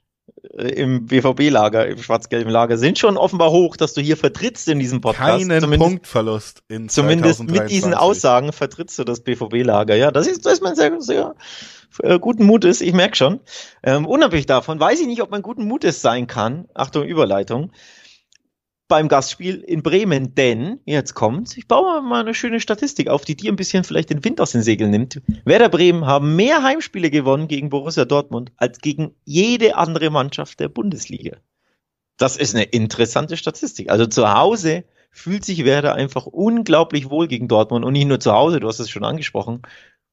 im BVB-Lager, im schwarz-gelben Lager, sind schon offenbar hoch, dass du hier vertrittst in diesem Podcast. Keinen zumindest, Punktverlust in Zumindest mit diesen Aussagen vertrittst du das BVB-Lager. Ja, das ist, das ist man sehr, sehr äh, guten Mutes, ich merke schon. Ähm, unabhängig davon weiß ich nicht, ob man guten Mutes sein kann. Achtung, Überleitung beim Gastspiel in Bremen, denn, jetzt kommt's, ich baue mal eine schöne Statistik auf, die dir ein bisschen vielleicht den Wind aus den Segeln nimmt. Werder Bremen haben mehr Heimspiele gewonnen gegen Borussia Dortmund als gegen jede andere Mannschaft der Bundesliga. Das ist eine interessante Statistik. Also zu Hause fühlt sich Werder einfach unglaublich wohl gegen Dortmund und nicht nur zu Hause, du hast es schon angesprochen.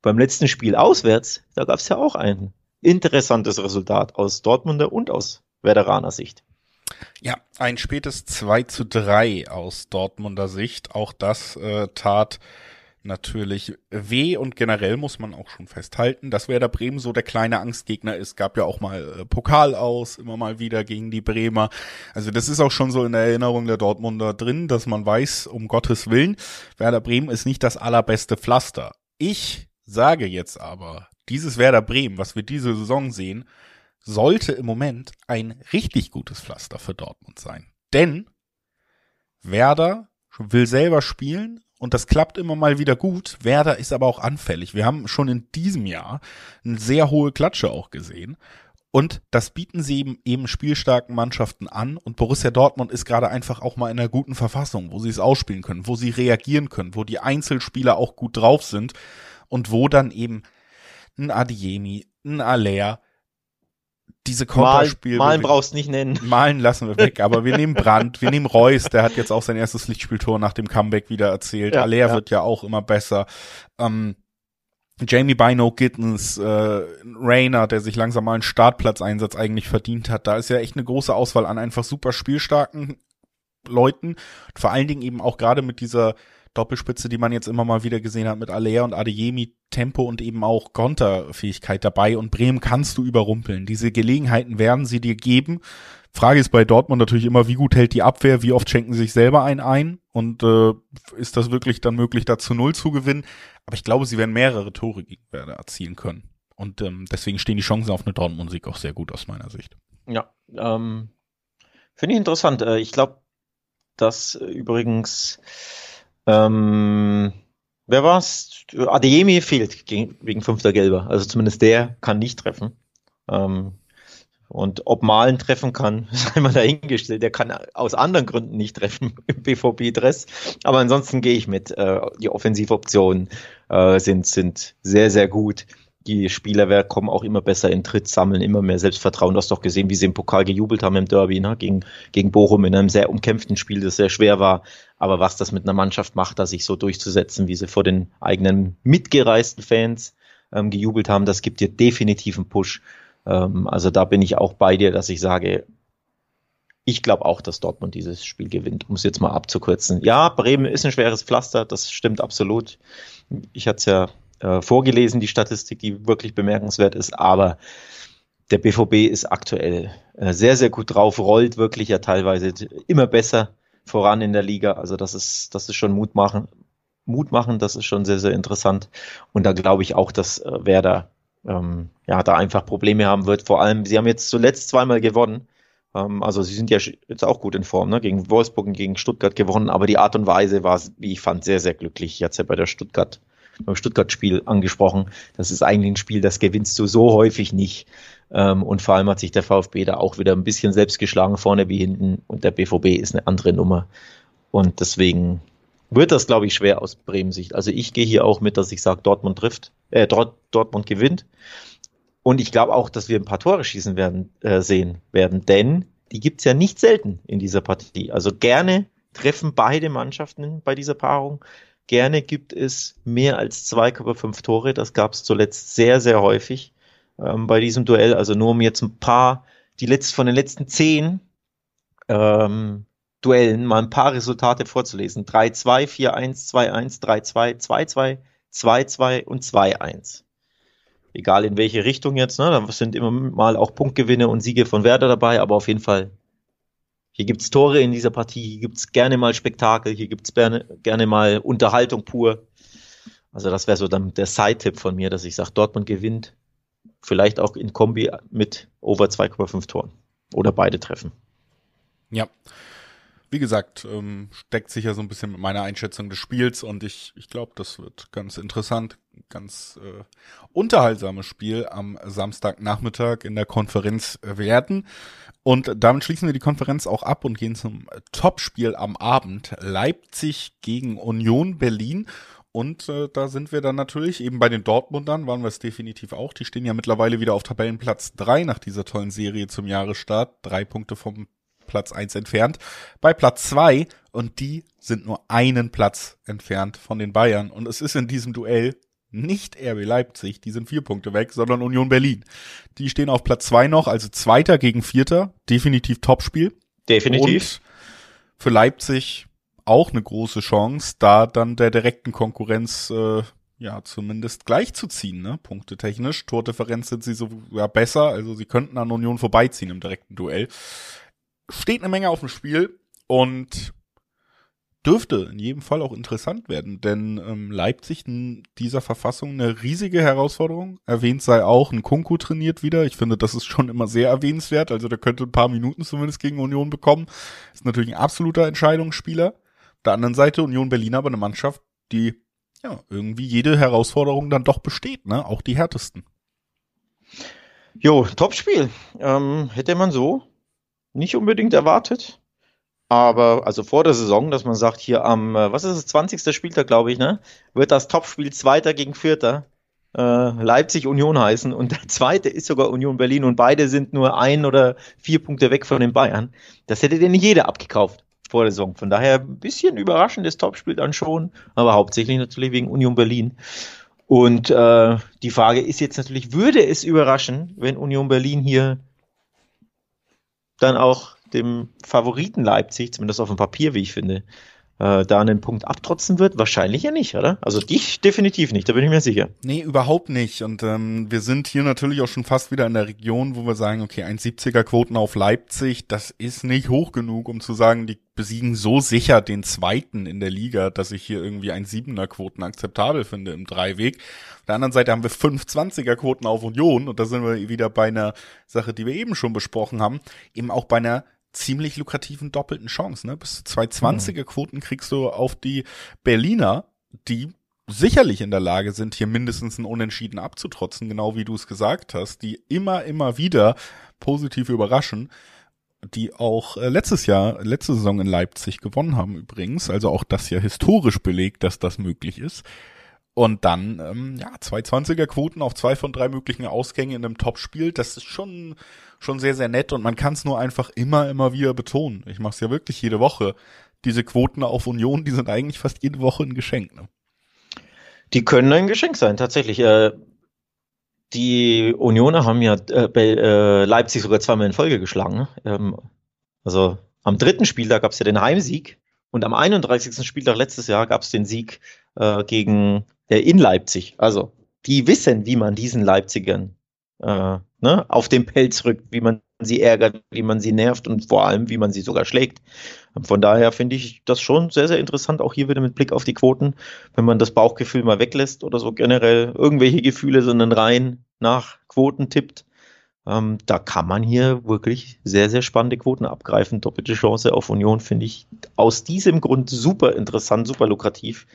Beim letzten Spiel auswärts, da gab es ja auch ein interessantes Resultat aus Dortmunder und aus Werderaner Sicht. Ja, ein spätes 2 zu 3 aus Dortmunder Sicht. Auch das äh, tat natürlich weh und generell muss man auch schon festhalten, dass Werder Bremen so der kleine Angstgegner ist. Gab ja auch mal äh, Pokal aus, immer mal wieder gegen die Bremer. Also das ist auch schon so in der Erinnerung der Dortmunder drin, dass man weiß, um Gottes Willen, Werder Bremen ist nicht das allerbeste Pflaster. Ich sage jetzt aber, dieses Werder Bremen, was wir diese Saison sehen, sollte im Moment ein richtig gutes Pflaster für Dortmund sein. Denn Werder will selber spielen und das klappt immer mal wieder gut. Werder ist aber auch anfällig. Wir haben schon in diesem Jahr eine sehr hohe Klatsche auch gesehen. Und das bieten sie eben, eben spielstarken Mannschaften an. Und Borussia Dortmund ist gerade einfach auch mal in einer guten Verfassung, wo sie es ausspielen können, wo sie reagieren können, wo die Einzelspieler auch gut drauf sind und wo dann eben ein Adiemi, ein Aller, diese Konterspiel. Malen brauchst nicht nennen. Malen lassen wir weg, aber wir nehmen Brandt, wir nehmen Reus, der hat jetzt auch sein erstes Lichtspieltor nach dem Comeback wieder erzählt. Ja, Aller ja. wird ja auch immer besser. Ähm, Jamie Bino Gittens, äh, Rainer, der sich langsam mal einen Startplatzeinsatz eigentlich verdient hat. Da ist ja echt eine große Auswahl an einfach super spielstarken Leuten. Vor allen Dingen eben auch gerade mit dieser Doppelspitze, die man jetzt immer mal wieder gesehen hat mit Alea und Adeyemi, Tempo und eben auch Konterfähigkeit dabei und Bremen kannst du überrumpeln. Diese Gelegenheiten werden sie dir geben. Frage ist bei Dortmund natürlich immer, wie gut hält die Abwehr, wie oft schenken sie sich selber einen ein und äh, ist das wirklich dann möglich, da zu Null zu gewinnen? Aber ich glaube, sie werden mehrere Tore gegen erzielen können. Und ähm, deswegen stehen die Chancen auf eine Dortmund-Sieg auch sehr gut aus meiner Sicht. Ja, ähm, finde ich interessant. Äh, ich glaube, dass äh, übrigens ähm, wer war's? Adeyemi fehlt gegen, wegen fünfter Gelber. Also zumindest der kann nicht treffen. Ähm, und ob Malen treffen kann, sei mal dahingestellt. Der kann aus anderen Gründen nicht treffen im BVB-Dress. Aber ansonsten gehe ich mit. Äh, die Offensivoptionen äh, sind, sind sehr, sehr gut die Spieler kommen auch immer besser in Tritt, sammeln immer mehr Selbstvertrauen. Du hast doch gesehen, wie sie im Pokal gejubelt haben im Derby ne? gegen, gegen Bochum in einem sehr umkämpften Spiel, das sehr schwer war. Aber was das mit einer Mannschaft macht, da sich so durchzusetzen, wie sie vor den eigenen mitgereisten Fans ähm, gejubelt haben, das gibt dir definitiv einen Push. Ähm, also da bin ich auch bei dir, dass ich sage, ich glaube auch, dass Dortmund dieses Spiel gewinnt, um es jetzt mal abzukürzen. Ja, Bremen ist ein schweres Pflaster, das stimmt absolut. Ich hatte es ja äh, vorgelesen, die Statistik, die wirklich bemerkenswert ist, aber der BVB ist aktuell äh, sehr, sehr gut drauf, rollt wirklich ja teilweise immer besser voran in der Liga. Also das ist, das ist schon Mut machen. Mut machen, das ist schon sehr, sehr interessant. Und da glaube ich auch, dass äh, Werder ähm, ja da einfach Probleme haben wird. Vor allem, sie haben jetzt zuletzt zweimal gewonnen. Ähm, also sie sind ja jetzt auch gut in Form, ne? Gegen Wolfsburg und gegen Stuttgart gewonnen, aber die Art und Weise war, wie ich fand, sehr, sehr glücklich. Jetzt ja bei der Stuttgart beim Stuttgart-Spiel angesprochen. Das ist eigentlich ein Spiel, das gewinnst du so häufig nicht. Ähm, und vor allem hat sich der VfB da auch wieder ein bisschen selbst geschlagen, vorne wie hinten. Und der BVB ist eine andere Nummer. Und deswegen wird das, glaube ich, schwer aus Bremen-Sicht. Also ich gehe hier auch mit, dass ich sage, Dortmund trifft, äh, Dortmund gewinnt. Und ich glaube auch, dass wir ein paar Tore schießen werden, äh, sehen werden, denn die gibt's ja nicht selten in dieser Partie. Also gerne treffen beide Mannschaften bei dieser Paarung. Gerne gibt es mehr als 2,5 Tore. Das gab es zuletzt sehr, sehr häufig ähm, bei diesem Duell. Also nur um jetzt ein paar, die letzten von den letzten zehn ähm, Duellen mal ein paar Resultate vorzulesen. 3-2, 4-1, 2-1, 3-2, 2-2, 2-2 und 2-1. Egal in welche Richtung jetzt, ne? Da sind immer mal auch Punktgewinne und Siege von Werder dabei, aber auf jeden Fall Hier gibt's Tore in dieser Partie, hier gibt's gerne mal Spektakel, hier gibt's gerne, gerne mal Unterhaltung pur. Also das wäre so dann der Side-Tipp von mir, dass ich sage, Dortmund gewinnt. Vielleicht auch in Kombi mit over 2,5 Toren. Oder beide treffen. Ja. Wie gesagt, ähm, steckt sich ja so ein bisschen mit meiner Einschätzung des Spiels und ich, ich glaube, das wird ganz interessant, ganz äh, unterhaltsames Spiel am Samstagnachmittag in der Konferenz werden. Und damit schließen wir die Konferenz auch ab und gehen zum Topspiel am Abend. Leipzig gegen Union Berlin. Und äh, da sind wir dann natürlich eben bei den Dortmundern, waren wir es definitiv auch. Die stehen ja mittlerweile wieder auf Tabellenplatz drei nach dieser tollen Serie zum Jahresstart. Drei Punkte vom Platz eins entfernt. Bei Platz zwei und die sind nur einen Platz entfernt von den Bayern. Und es ist in diesem Duell nicht RB Leipzig, die sind vier Punkte weg, sondern Union Berlin. Die stehen auf Platz zwei noch, also Zweiter gegen Vierter. Definitiv Topspiel. Definitiv. Und für Leipzig auch eine große Chance, da dann der direkten Konkurrenz äh, ja zumindest gleich zu ziehen, ne? Punkte technisch. Tordifferenz sind sie so ja, besser, also sie könnten an Union vorbeiziehen im direkten Duell. Steht eine Menge auf dem Spiel und dürfte in jedem Fall auch interessant werden, denn ähm, Leipzig in dieser Verfassung eine riesige Herausforderung. Erwähnt sei auch, ein Kunku trainiert wieder. Ich finde, das ist schon immer sehr erwähnenswert. Also der könnte ein paar Minuten zumindest gegen Union bekommen. Ist natürlich ein absoluter Entscheidungsspieler. Auf der anderen Seite Union Berlin aber eine Mannschaft, die ja irgendwie jede Herausforderung dann doch besteht, ne? Auch die härtesten. Jo, Topspiel. Ähm, hätte man so nicht unbedingt erwartet. Aber also vor der Saison, dass man sagt, hier am, äh, was ist das, 20. Spieltag, glaube ich, ne? Wird das Topspiel Zweiter gegen Vierter äh, Leipzig Union heißen und der zweite ist sogar Union Berlin und beide sind nur ein oder vier Punkte weg von den Bayern. Das hätte dir nicht jeder abgekauft vor der Saison. Von daher ein bisschen überraschendes Topspiel dann schon, aber hauptsächlich natürlich wegen Union Berlin. Und äh, die Frage ist jetzt natürlich, würde es überraschen, wenn Union Berlin hier dann auch dem Favoriten Leipzig, zumindest auf dem Papier, wie ich finde, äh, da einen Punkt abtrotzen wird? Wahrscheinlich ja nicht, oder? Also dich definitiv nicht, da bin ich mir sicher. Nee, überhaupt nicht. Und ähm, wir sind hier natürlich auch schon fast wieder in der Region, wo wir sagen, okay, 1,70er Quoten auf Leipzig, das ist nicht hoch genug, um zu sagen, die besiegen so sicher den Zweiten in der Liga, dass ich hier irgendwie 1,7er Quoten akzeptabel finde im Dreiweg. Auf der anderen Seite haben wir 5,20er Quoten auf Union und da sind wir wieder bei einer Sache, die wir eben schon besprochen haben, eben auch bei einer ziemlich lukrativen doppelten Chance. Ne? Bis zu 220er Quoten kriegst du auf die Berliner, die sicherlich in der Lage sind, hier mindestens ein Unentschieden abzutrotzen, genau wie du es gesagt hast, die immer, immer wieder positiv überraschen, die auch äh, letztes Jahr, letzte Saison in Leipzig gewonnen haben übrigens, also auch das ja historisch belegt, dass das möglich ist. Und dann, ähm, ja, 220er Quoten auf zwei von drei möglichen Ausgängen in einem Topspiel, das ist schon, schon sehr, sehr nett und man kann es nur einfach immer, immer wieder betonen. Ich mache es ja wirklich jede Woche. Diese Quoten auf Union, die sind eigentlich fast jede Woche ein Geschenk. Ne? Die können ein Geschenk sein, tatsächlich. Äh, die Unioner haben ja äh, äh, Leipzig sogar zweimal in Folge geschlagen. Ne? Ähm, also am dritten Spieltag gab es ja den Heimsieg und am 31. Spieltag letztes Jahr gab es den Sieg äh, gegen in Leipzig. Also die wissen, wie man diesen Leipzigern äh, ne, auf den Pelz rückt, wie man sie ärgert, wie man sie nervt und vor allem, wie man sie sogar schlägt. Von daher finde ich das schon sehr, sehr interessant, auch hier wieder mit Blick auf die Quoten, wenn man das Bauchgefühl mal weglässt oder so generell irgendwelche Gefühle, sondern rein nach Quoten tippt. Ähm, da kann man hier wirklich sehr, sehr spannende Quoten abgreifen. Doppelte Chance auf Union finde ich aus diesem Grund super interessant, super lukrativ.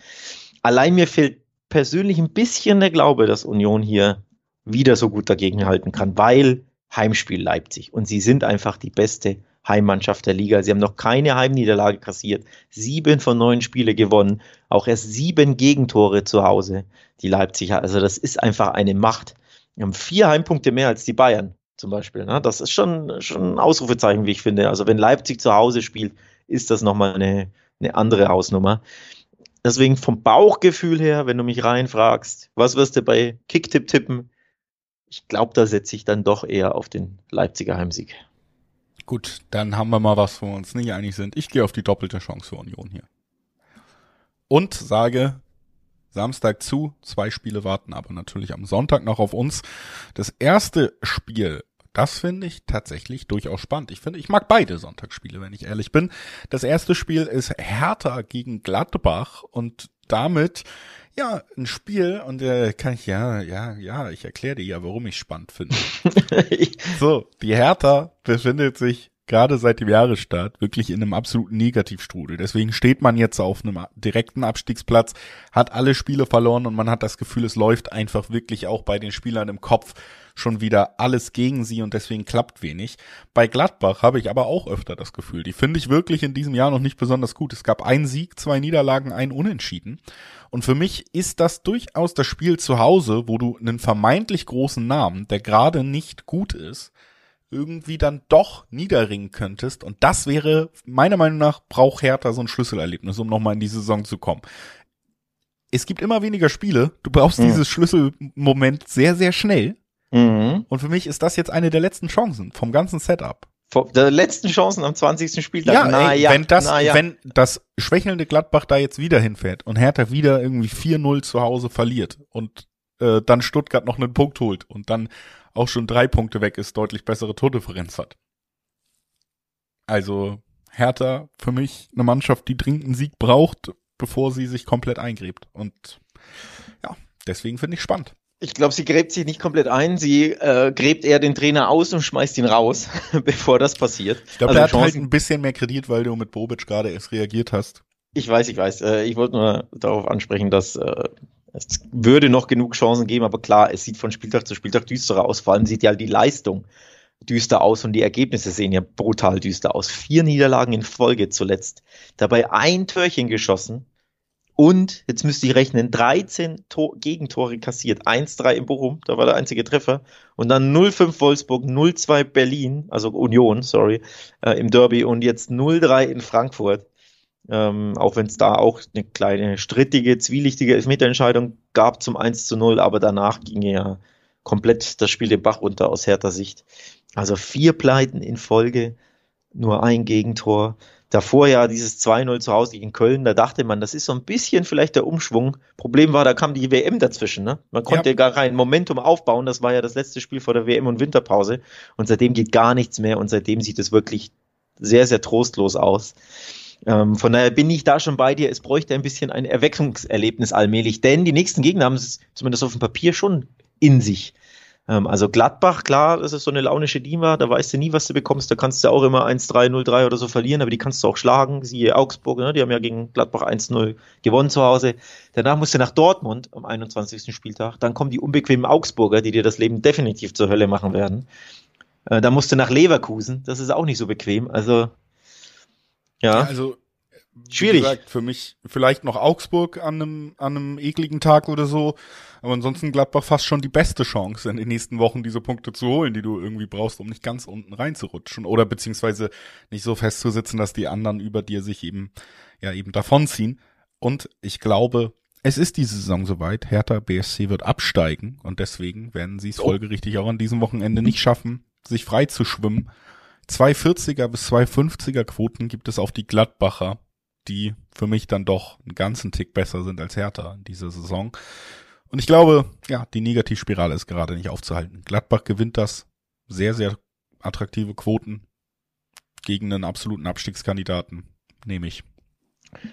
Allein mir fehlt persönlich ein bisschen der Glaube, dass Union hier wieder so gut dagegen halten kann, weil Heimspiel Leipzig und sie sind einfach die beste Heimmannschaft der Liga. Sie haben noch keine Heimniederlage kassiert, sieben von neun Spiele gewonnen, auch erst sieben Gegentore zu Hause, die Leipziger. Also das ist einfach eine Macht. Wir haben vier Heimpunkte mehr als die Bayern zum Beispiel. Ne? Das ist schon, schon ein Ausrufezeichen, wie ich finde. Also wenn Leipzig zu Hause spielt, ist das nochmal eine, eine andere Hausnummer. Deswegen vom Bauchgefühl her, wenn du mich reinfragst, was wirst du bei Kicktipp tippen? Ich glaube, da setze ich dann doch eher auf den Leipziger Heimsieg. Gut, dann haben wir mal was, wo wir uns nicht einig sind. Ich gehe auf die doppelte Chance für Union hier. Und sage, Samstag zu, zwei Spiele warten aber natürlich am Sonntag noch auf uns. Das erste Spiel Das finde ich tatsächlich durchaus spannend. Ich finde, ich mag beide Sonntagsspiele, wenn ich ehrlich bin. Das erste Spiel ist Hertha gegen Gladbach und damit ja, ein Spiel und äh, kann ich ja, ja, ja, ich erkläre dir ja, warum ich spannend finde. so, die Hertha befindet sich gerade seit dem Jahresstart wirklich in einem absoluten Negativstrudel. Deswegen steht man jetzt auf einem direkten Abstiegsplatz, hat alle Spiele verloren und man hat das Gefühl, es läuft einfach wirklich auch bei den Spielern im Kopf schon wieder alles gegen sie und deswegen klappt wenig. Bei Gladbach habe ich aber auch öfter das Gefühl, die finde ich wirklich in diesem Jahr noch nicht besonders gut. Es gab einen Sieg, zwei Niederlagen, ein Unentschieden. Und für mich ist das durchaus das Spiel zu Hause, wo du einen vermeintlich großen Namen, der gerade nicht gut ist, irgendwie dann doch niederringen könntest. Und das wäre, meiner Meinung nach, braucht Hertha so ein Schlüsselerlebnis, um nochmal in die Saison zu kommen. Es gibt immer weniger Spiele. Du brauchst mhm. dieses Schlüsselmoment sehr, sehr schnell. Mhm. Und für mich ist das jetzt eine der letzten Chancen vom ganzen Setup. Der letzten Chancen am 20. Spieltag. Ja, na, ey, ja wenn das, ja. wenn das schwächelnde Gladbach da jetzt wieder hinfährt und Hertha wieder irgendwie 4-0 zu Hause verliert und äh, dann Stuttgart noch einen Punkt holt und dann auch schon drei Punkte weg ist, deutlich bessere Tordifferenz hat. Also Hertha für mich eine Mannschaft, die dringend einen Sieg braucht, bevor sie sich komplett eingräbt. Und ja, deswegen finde ich spannend. Ich glaube, sie gräbt sich nicht komplett ein, sie äh, gräbt eher den Trainer aus und schmeißt ihn raus, bevor das passiert. Ich glaube, also er hat halt ein bisschen mehr Kredit, weil du mit Bobic gerade erst reagiert hast. Ich weiß, ich weiß. Äh, ich wollte nur darauf ansprechen, dass äh, es würde noch genug Chancen geben, aber klar, es sieht von Spieltag zu Spieltag düsterer aus. Vor allem sieht ja die Leistung düster aus und die Ergebnisse sehen ja brutal düster aus. Vier Niederlagen in Folge zuletzt. Dabei ein Törchen geschossen und, jetzt müsste ich rechnen, 13 Tor Gegentore kassiert. 1-3 in Bochum, da war der einzige Treffer. Und dann 0-5 Wolfsburg, 0-2 Berlin, also Union, sorry, äh, im Derby und jetzt 0-3 in Frankfurt. Ähm, auch wenn es da auch eine kleine strittige, zwielichtige Elfmeterentscheidung gab zum 1 zu 0, aber danach ging ja komplett das Spiel den Bach runter aus härter Sicht. Also vier Pleiten in Folge, nur ein Gegentor. Davor ja dieses 2-0 zu Hause gegen Köln, da dachte man, das ist so ein bisschen vielleicht der Umschwung. Problem war, da kam die WM dazwischen. Ne? Man konnte ja. gar kein Momentum aufbauen. Das war ja das letzte Spiel vor der WM und Winterpause. Und seitdem geht gar nichts mehr und seitdem sieht es wirklich sehr, sehr trostlos aus. Ähm, von daher bin ich da schon bei dir. Es bräuchte ein bisschen ein Erweckungserlebnis allmählich, denn die nächsten Gegner haben es zumindest auf dem Papier schon in sich. Ähm, also Gladbach, klar, das ist so eine launische Dima, da weißt du nie, was du bekommst. Da kannst du auch immer 1-3, 0-3 oder so verlieren, aber die kannst du auch schlagen. Siehe Augsburg, ne? die haben ja gegen Gladbach 1-0 gewonnen zu Hause. Danach musst du nach Dortmund am 21. Spieltag. Dann kommen die unbequemen Augsburger, die dir das Leben definitiv zur Hölle machen werden. Äh, dann musst du nach Leverkusen, das ist auch nicht so bequem. Also ja. ja also schwierig. Gesagt, für mich vielleicht noch Augsburg an einem, an einem ekligen Tag oder so. Aber ansonsten Gladbach fast schon die beste Chance in den nächsten Wochen diese Punkte zu holen, die du irgendwie brauchst, um nicht ganz unten reinzurutschen oder beziehungsweise nicht so festzusitzen, dass die anderen über dir sich eben, ja, eben davonziehen. Und ich glaube, es ist diese Saison soweit. Hertha BSC wird absteigen und deswegen werden sie es oh. folgerichtig auch an diesem Wochenende nicht schaffen, sich frei zu schwimmen 240er bis 250er Quoten gibt es auf die Gladbacher, die für mich dann doch einen ganzen Tick besser sind als Hertha in dieser Saison. Und ich glaube, ja, die Negativspirale ist gerade nicht aufzuhalten. Gladbach gewinnt das. Sehr, sehr attraktive Quoten gegen einen absoluten Abstiegskandidaten. Nehme ich.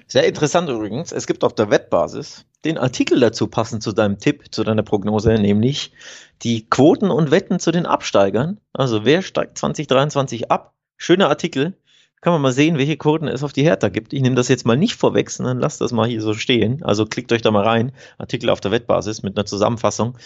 Sehr interessant übrigens. Es gibt auf der Wettbasis den Artikel dazu passend zu deinem Tipp, zu deiner Prognose, nämlich die Quoten und Wetten zu den Absteigern. Also wer steigt 2023 ab? Schöner Artikel. Kann man mal sehen, welche Quoten es auf die Hertha gibt. Ich nehme das jetzt mal nicht vorweg, sondern lasst das mal hier so stehen. Also klickt euch da mal rein. Artikel auf der Wettbasis mit einer Zusammenfassung.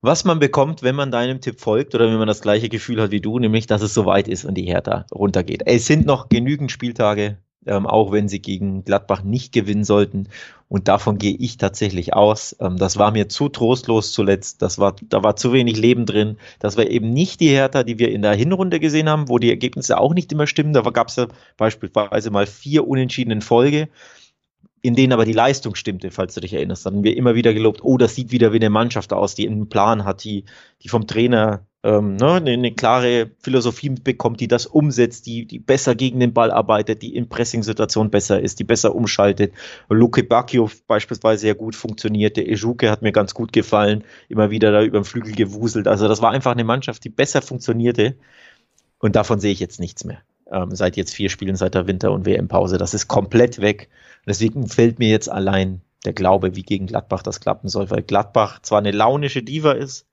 Was man bekommt, wenn man deinem Tipp folgt oder wenn man das gleiche Gefühl hat wie du, nämlich, dass es soweit ist und die Hertha runtergeht. Es sind noch genügend Spieltage ähm, auch wenn sie gegen Gladbach nicht gewinnen sollten. Und davon gehe ich tatsächlich aus. Ähm, das war mir zu trostlos zuletzt. Das war, da war zu wenig Leben drin. Das war eben nicht die Hertha, die wir in der Hinrunde gesehen haben, wo die Ergebnisse auch nicht immer stimmen. Da gab es ja beispielsweise mal vier Unentschieden in Folge in denen aber die Leistung stimmte, falls du dich erinnerst. Dann haben wir immer wieder gelobt, oh, das sieht wieder wie eine Mannschaft aus, die einen Plan hat, die, die vom Trainer ähm, ne, eine, eine, klare Philosophie bekommt, die das umsetzt, die, die besser gegen den Ball arbeitet, die in Pressing-Situation besser ist, die besser umschaltet. Luke Bacchio beispielsweise sehr gut funktionierte. Ejuke hat mir ganz gut gefallen, immer wieder da über den Flügel gewuselt. Also das war einfach eine Mannschaft, die besser funktionierte. Und davon sehe ich jetzt nichts mehr. Ähm, seit jetzt vier Spielen, seit der Winter- und WM-Pause. Das ist komplett weg. Deswegen fällt mir jetzt allein der Glaube, wie gegen Gladbach das klappen soll, weil Gladbach zwar eine launische Diva ist,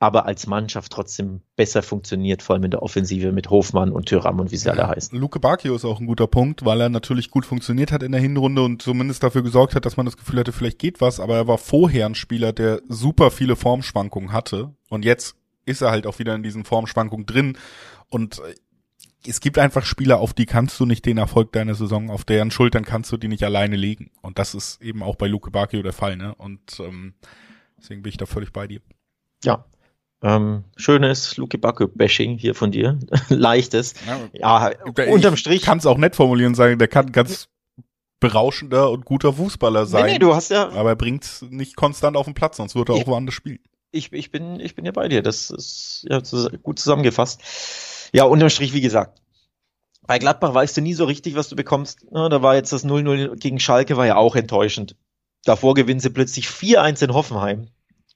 aber als Mannschaft trotzdem besser funktioniert, vor allem in der Offensive mit Hofmann und Thüram und wie sie alle heißen. Luke Bakio ist auch ein guter Punkt, weil er natürlich gut funktioniert hat in der Hinrunde und zumindest dafür gesorgt hat, dass man das Gefühl hatte, vielleicht geht was, aber er war vorher ein Spieler, der super viele Formschwankungen hatte und jetzt ist er halt auch wieder in diesen Formschwankungen drin und es gibt einfach Spieler, auf die kannst du nicht den Erfolg deiner Saison, auf deren Schultern kannst du die nicht alleine legen. Und das ist eben auch bei Luke Bakio der Fall, ne? Und ähm, deswegen bin ich da völlig bei dir. Ja, ähm, schönes Luke Backe-Bashing hier von dir. Leichtes. Ja, ja unterm Strich. Kann es auch nett formulieren sagen, der kann ganz berauschender und guter Fußballer sein. Nee, nee, du hast ja. Aber er bringt nicht konstant auf den Platz, sonst würde er ich, auch woanders spielen. Ich, ich, bin, ich bin ja bei dir. Das ist ja gut zusammengefasst. Ja, unterm Strich, wie gesagt. Bei Gladbach weißt du nie so richtig, was du bekommst. Ja, da war jetzt das 0-0 gegen Schalke, war ja auch enttäuschend. Davor gewinnen sie plötzlich 4-1 in Hoffenheim.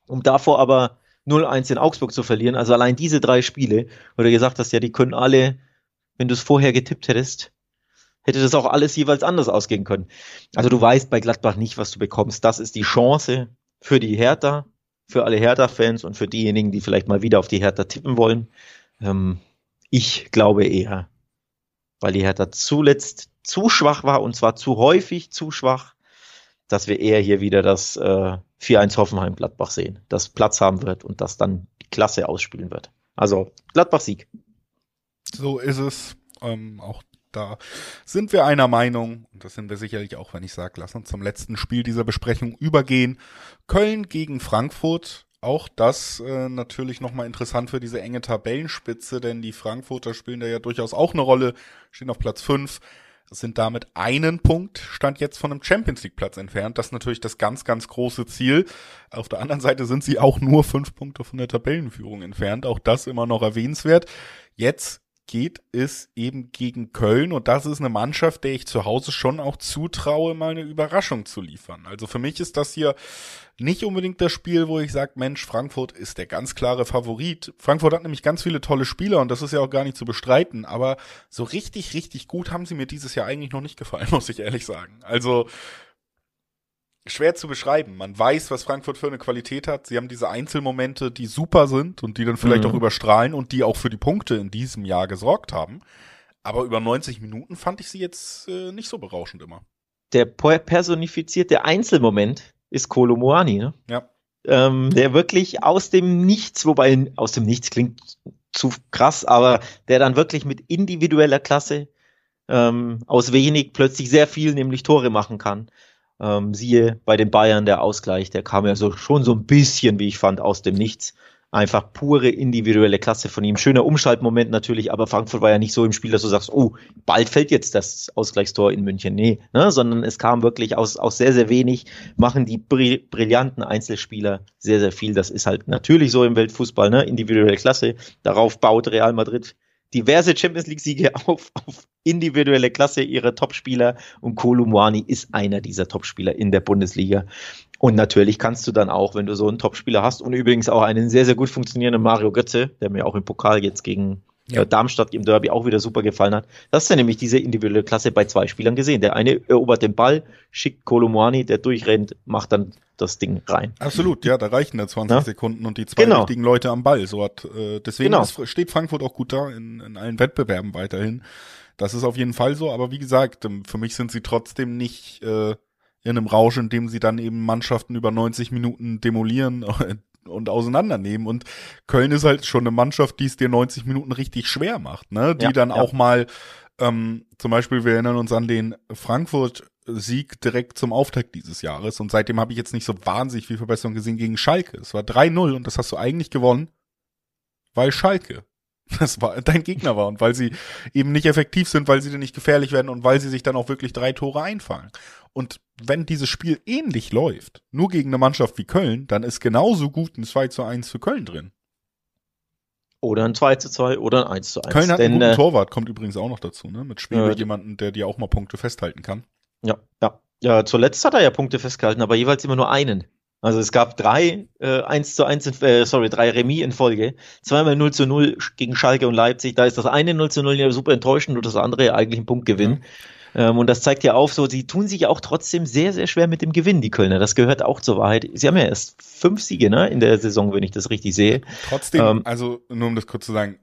Um davor aber 0-1 in Augsburg zu verlieren. Also allein diese drei Spiele, wo du gesagt hast, ja, die können alle, wenn du es vorher getippt hättest, hätte das auch alles jeweils anders ausgehen können. Also du weißt bei Gladbach nicht, was du bekommst. Das ist die Chance für die Hertha, für alle Hertha-Fans und für diejenigen, die vielleicht mal wieder auf die Hertha tippen wollen. Ähm, ich glaube eher, weil die Hertha zuletzt zu schwach war und zwar zu häufig zu schwach, dass wir eher hier wieder das äh, 4-1 Hoffenheim-Gladbach sehen, das Platz haben wird und das dann die Klasse ausspielen wird. Also Gladbach-Sieg. So ist es. Ähm, auch da sind wir einer Meinung, und das sind wir sicherlich auch, wenn ich sage, lass uns zum letzten Spiel dieser Besprechung übergehen. Köln gegen Frankfurt. Auch das äh, natürlich nochmal interessant für diese enge Tabellenspitze, denn die Frankfurter spielen da ja durchaus auch eine Rolle, stehen auf Platz 5 sind damit einen Punkt, stand jetzt von einem Champions League Platz entfernt. Das ist natürlich das ganz, ganz große Ziel. Auf der anderen Seite sind sie auch nur fünf Punkte von der Tabellenführung entfernt. Auch das immer noch erwähnenswert. Jetzt geht es eben gegen Köln und das ist eine Mannschaft, der ich zu Hause schon auch zutraue, mal eine Überraschung zu liefern. Also für mich ist das hier nicht unbedingt das Spiel, wo ich sage, Mensch, Frankfurt ist der ganz klare Favorit. Frankfurt hat nämlich ganz viele tolle Spieler und das ist ja auch gar nicht zu bestreiten, aber so richtig, richtig gut haben sie mir dieses Jahr eigentlich noch nicht gefallen, muss ich ehrlich sagen. Also schwer zu beschreiben. Man weiß, was Frankfurt für eine Qualität hat. Sie haben diese Einzelmomente, die super sind und die dann vielleicht mhm. auch überstrahlen und die auch für die Punkte in diesem Jahr gesorgt haben. Aber über 90 Minuten fand ich sie jetzt äh, nicht so berauschend immer. Der personifizierte Einzelmoment ist Kolo Moani, ne? Ja. Ähm, der wirklich aus dem Nichts, wobei aus dem Nichts klingt zu krass, aber der dann wirklich mit individueller Klasse ähm, aus wenig plötzlich sehr viel, nämlich Tore machen kann. Ähm, siehe bei den Bayern der Ausgleich, der kam ja so schon so ein bisschen, wie ich fand, aus dem Nichts. Einfach pure individuelle Klasse von ihm. Schöner Umschaltmoment natürlich, aber Frankfurt war ja nicht so im Spiel, dass du sagst, oh, bald fällt jetzt das Ausgleichstor in München. Nee, ne? sondern es kam wirklich aus, aus sehr, sehr wenig, machen die brillanten Einzelspieler sehr, sehr viel. Das ist halt natürlich so im Weltfußball, ne? individuelle Klasse. Darauf baut Real Madrid diverse Champions League-Siege auf, auf individuelle Klasse ihrer Topspieler und Kolumwani ist einer dieser Topspieler in der Bundesliga. Und natürlich kannst du dann auch, wenn du so einen Topspieler hast und übrigens auch einen sehr, sehr gut funktionierenden Mario Götze, der mir auch im Pokal jetzt gegen ja. Äh, Darmstadt im Derby auch wieder super gefallen hat. Das ist ja nämlich diese individuelle Klasse bei zwei Spielern gesehen. Der eine erobert den Ball, schickt Kolomwani, der durchrennt, macht dann das Ding rein. Absolut, ja, da reichen da 20 ja? Sekunden und die zwei genau. richtigen Leute am Ball. So hat, äh, deswegen genau. ist, steht Frankfurt auch gut da in, in allen Wettbewerben weiterhin. Das ist auf jeden Fall so, aber wie gesagt, ähm, für mich sind sie trotzdem nicht äh, in einem Rausch, in dem sie dann eben Mannschaften über 90 Minuten demolieren und auseinandernehmen. Und Köln ist halt schon eine Mannschaft, die es dir 90 Minuten richtig schwer macht, ne? Die ja, dann ja. auch mal, ähm, zum Beispiel, wir erinnern uns an den Frankfurt-Sieg direkt zum Auftakt dieses Jahres. Und seitdem habe ich jetzt nicht so wahnsinnig viel Verbesserung gesehen gegen Schalke. Es war 3-0 und das hast du eigentlich gewonnen, weil Schalke das war dein Gegner war und weil sie eben nicht effektiv sind, weil sie dir nicht gefährlich werden und weil sie sich dann auch wirklich drei Tore einfallen. Und wenn dieses Spiel ähnlich läuft, nur gegen eine Mannschaft wie Köln, dann ist genauso gut ein 2 zu 1 für Köln drin. Oder ein 2 zu 2 oder ein 1 zu 1. Köln hat Denn, einen guten äh, Torwart, kommt übrigens auch noch dazu, ne? Mit Schwebe, Ja, jemanden, der dir auch mal Punkte festhalten kann. Ja, ja. Ja, zuletzt hat er ja Punkte festgehalten, aber jeweils immer nur einen. Also es gab drei äh, 1 zu 1, in, äh, sorry, drei Remis in Folge. Zweimal 0 zu 0 gegen Schalke und Leipzig. Da ist das eine 0 zu 0 ja super enttäuschend und das andere ja eigentlich ein Punktgewinn. Ähm, und das zeigt ja auf, so, sie tun sich ja auch trotzdem sehr, sehr schwer mit dem Gewinn, die Kölner. Das gehört auch zur Wahrheit. Sie haben ja erst fünf Siege, ne, in der Saison, wenn ich das richtig sehe. Trotzdem, Ähm, also nur um das kurz zu sagen,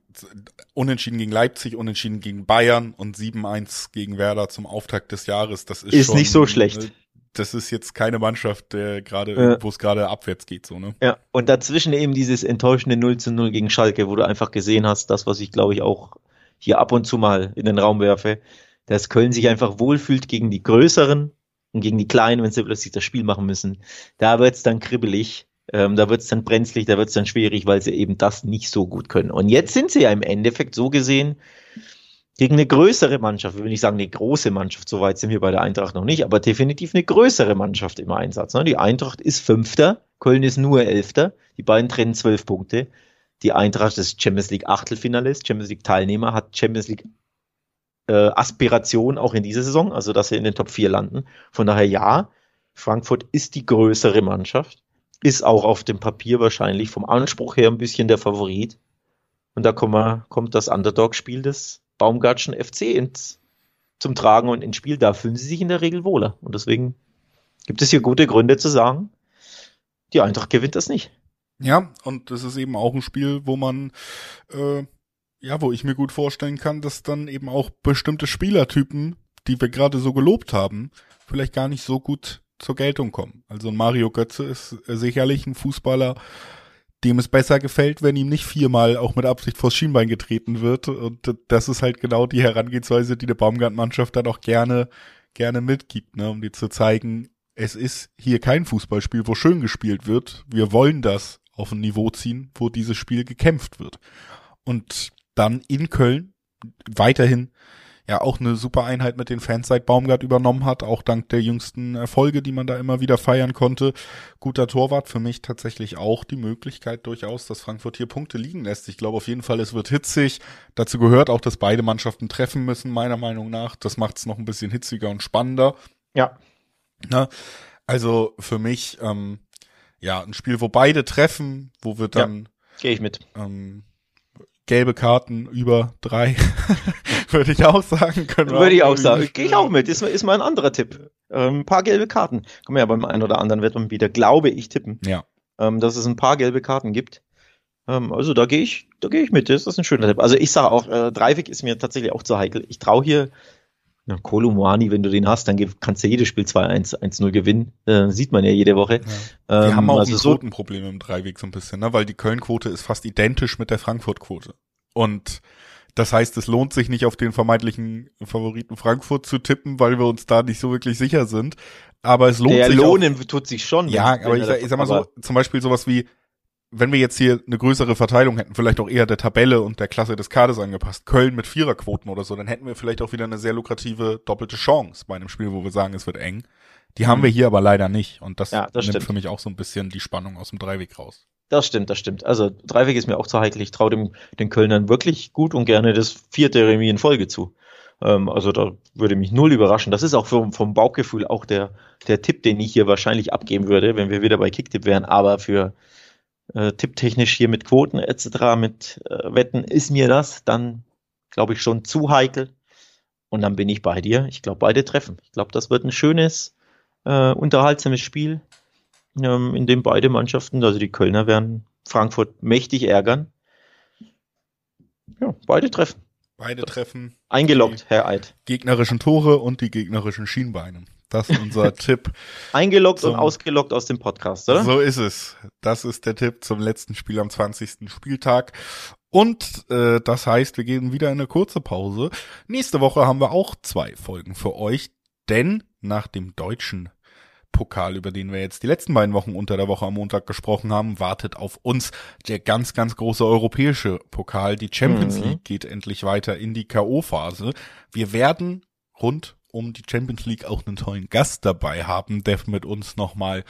unentschieden gegen Leipzig, unentschieden gegen Bayern und 7-1 gegen Werder zum Auftakt des Jahres, das ist, Ist schon, nicht so schlecht. Das ist jetzt keine Mannschaft, der gerade, Ja. wo es gerade abwärts geht, so, ne? Ja, und dazwischen eben dieses enttäuschende 0 zu 0 gegen Schalke, wo du einfach gesehen hast, das, was ich glaube ich auch hier ab und zu mal in den Raum werfe, dass Köln sich einfach wohlfühlt gegen die Größeren und gegen die Kleinen, wenn sie plötzlich das Spiel machen müssen. Da wird's dann kribbelig, ähm, da wird's dann brenzlig, da wird's dann schwierig, weil sie eben das nicht so gut können. Und jetzt sind sie ja im Endeffekt so gesehen gegen eine größere Mannschaft, ich will nicht sagen eine große Mannschaft, so weit sind wir bei der Eintracht noch nicht, aber definitiv eine größere Mannschaft im Einsatz. Ne? Die Eintracht ist Fünfter, Köln ist nur Elfter, die beiden trennen zwölf Punkte. Die Eintracht ist Champions League Achtelfinalist, Champions League Teilnehmer, hat Champions League äh, Aspiration auch in dieser Saison, also dass sie in den Top 4 landen. Von daher ja, Frankfurt ist die größere Mannschaft, ist auch auf dem Papier wahrscheinlich vom Anspruch her ein bisschen der Favorit. Und da kommt, kommt das Underdog-Spiel des Baumgartschen FC ins, zum Tragen und ins Spiel. Da fühlen sie sich in der Regel wohler. Und deswegen gibt es hier gute Gründe zu sagen, die Eintracht gewinnt das nicht. Ja, und das ist eben auch ein Spiel, wo man, äh, ja, wo ich mir gut vorstellen kann, dass dann eben auch bestimmte Spielertypen, die wir gerade so gelobt haben, vielleicht gar nicht so gut zur Geltung kommen. Also Mario Götze ist äh, sicherlich ein Fußballer, dem es besser gefällt, wenn ihm nicht viermal auch mit Absicht vors Schienbein getreten wird. Und das ist halt genau die Herangehensweise, die eine Baumgart-Mannschaft dann auch gerne, gerne mitgibt, ne, um dir zu zeigen, es ist hier kein Fußballspiel, wo schön gespielt wird. Wir wollen das auf ein Niveau ziehen, wo dieses Spiel gekämpft wird. Und dann in Köln weiterhin ja auch eine super Einheit mit den Fans seit Baumgart übernommen hat, auch dank der jüngsten Erfolge, die man da immer wieder feiern konnte. Guter Torwart für mich tatsächlich auch die Möglichkeit durchaus, dass Frankfurt hier Punkte liegen lässt. Ich glaube auf jeden Fall, es wird hitzig. Dazu gehört auch, dass beide Mannschaften treffen müssen, meiner Meinung nach. Das macht es noch ein bisschen hitziger und spannender. Ja. Na, also für mich, ähm, ja, ein Spiel, wo beide treffen, wo wir dann Gehe ich mit. ähm, gelbe Karten über drei, würde ich auch sagen können. Würde ich auch sagen. Gehe ich auch mit. Ist, ist mal ein anderer Tipp. Ähm, ein paar gelbe Karten. Kann man ja beim einen oder anderen wird man wieder, glaube ich, tippen, Ja, ähm, dass es ein paar gelbe Karten gibt. Ähm, also da gehe ich, da gehe ich mit. Das ist ein schöner Tipp. Also ich sage auch, äh, Dreivik ist mir tatsächlich auch zu heikel. Ich traue hier na, Kolumani, wenn du den hast, dann kannst du jedes Spiel 2-1, 1-0 gewinnen. Äh, sieht man ja jede Woche. ja. Wir Ähm, haben auch also ein Quotenproblem im Dreiweg so ein bisschen, ne? weil die Köln-Quote ist fast identisch mit der Frankfurt-Quote. Und das heißt, es lohnt sich nicht auf den vermeintlichen Favoriten Frankfurt zu tippen, weil wir uns da nicht so wirklich sicher sind. Aber es lohnt der sich auch Lohnen tut sich schon. Ja, aber ich sag, ich sag mal so, zum Beispiel sowas wie, wenn wir jetzt hier eine größere Verteilung hätten, vielleicht auch eher der Tabelle und der Klasse des Kaders angepasst, Köln mit Viererquoten oder so, dann hätten wir vielleicht auch wieder eine sehr lukrative doppelte Chance bei einem Spiel, wo wir sagen, es wird eng. Die haben Mhm. wir hier aber leider nicht und das, Ja, das nimmt stimmt. für mich auch so ein bisschen die Spannung aus dem Dreiweg raus. Das stimmt, das stimmt. Also Dreiweg ist mir auch zu heikel. Ich traue dem den Kölnern wirklich gut und gerne das vierte Remis in Folge zu. Ähm, also da würde mich null überraschen. Das ist auch vom, vom Bauchgefühl auch der, der Tipp, den ich hier wahrscheinlich abgeben würde, wenn wir wieder bei Kicktipp wären. Aber für äh, tipptechnisch hier mit Quoten etc., mit äh, Wetten ist mir das dann, glaube ich, schon zu heikel. Und dann bin ich bei dir. Ich glaube, beide treffen. Ich glaube, das wird ein schönes, äh, unterhaltsames Spiel ähm, in dem beide Mannschaften, also die Kölner werden Frankfurt mächtig ärgern. Ja, beide treffen. Beide treffen Eingeloggt, Herr Eid. gegnerischen Tore und die gegnerischen Schienbeine. Das ist unser Tipp. Eingeloggt Zum- und ausgeloggt aus dem Podcast, oder? So ist es. Das ist der Tipp zum letzten Spiel am 20. Spieltag. Und äh, das heißt, wir gehen wieder in eine kurze Pause. Nächste Woche haben wir auch zwei Folgen für euch, denn nach dem deutschen Pokal, über den wir jetzt die letzten beiden Wochen unter der Woche am Montag gesprochen haben, wartet auf uns der ganz, ganz große europäische Pokal. Die Champions Mhm. League geht endlich weiter in die K.O.-Phase. Wir werden rund um die Champions League auch einen tollen Gast dabei haben, der mit uns nochmal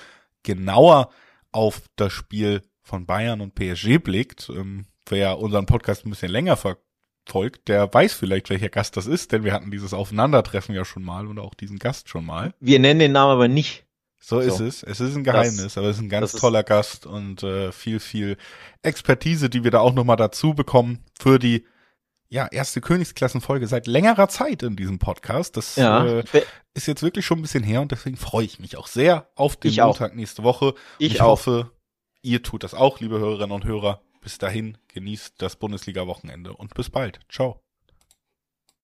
genauer auf das Spiel von Bayern und PSG blickt. Ähm, wer unseren Podcast ein bisschen länger verfolgt, der weiß vielleicht, welcher Gast das ist, denn wir hatten dieses Aufeinandertreffen ja schon mal und auch diesen Gast schon mal. Wir nennen den Namen aber nicht. So, ist es. Es ist ein Geheimnis, das, aber es ist ein ganz toller Gast und äh, viel, viel Expertise, die wir da auch nochmal dazu bekommen für die ja, erste Königsklassenfolge seit längerer Zeit in diesem Podcast. Das ja, äh, ist jetzt wirklich schon ein bisschen her und deswegen freue ich mich auch sehr auf den ich Montag auch. nächste Woche. Ich, ich hoffe, ihr tut das auch, liebe Hörerinnen und Hörer. Bis dahin, genießt das Bundesliga-Wochenende und bis bald. Ciao.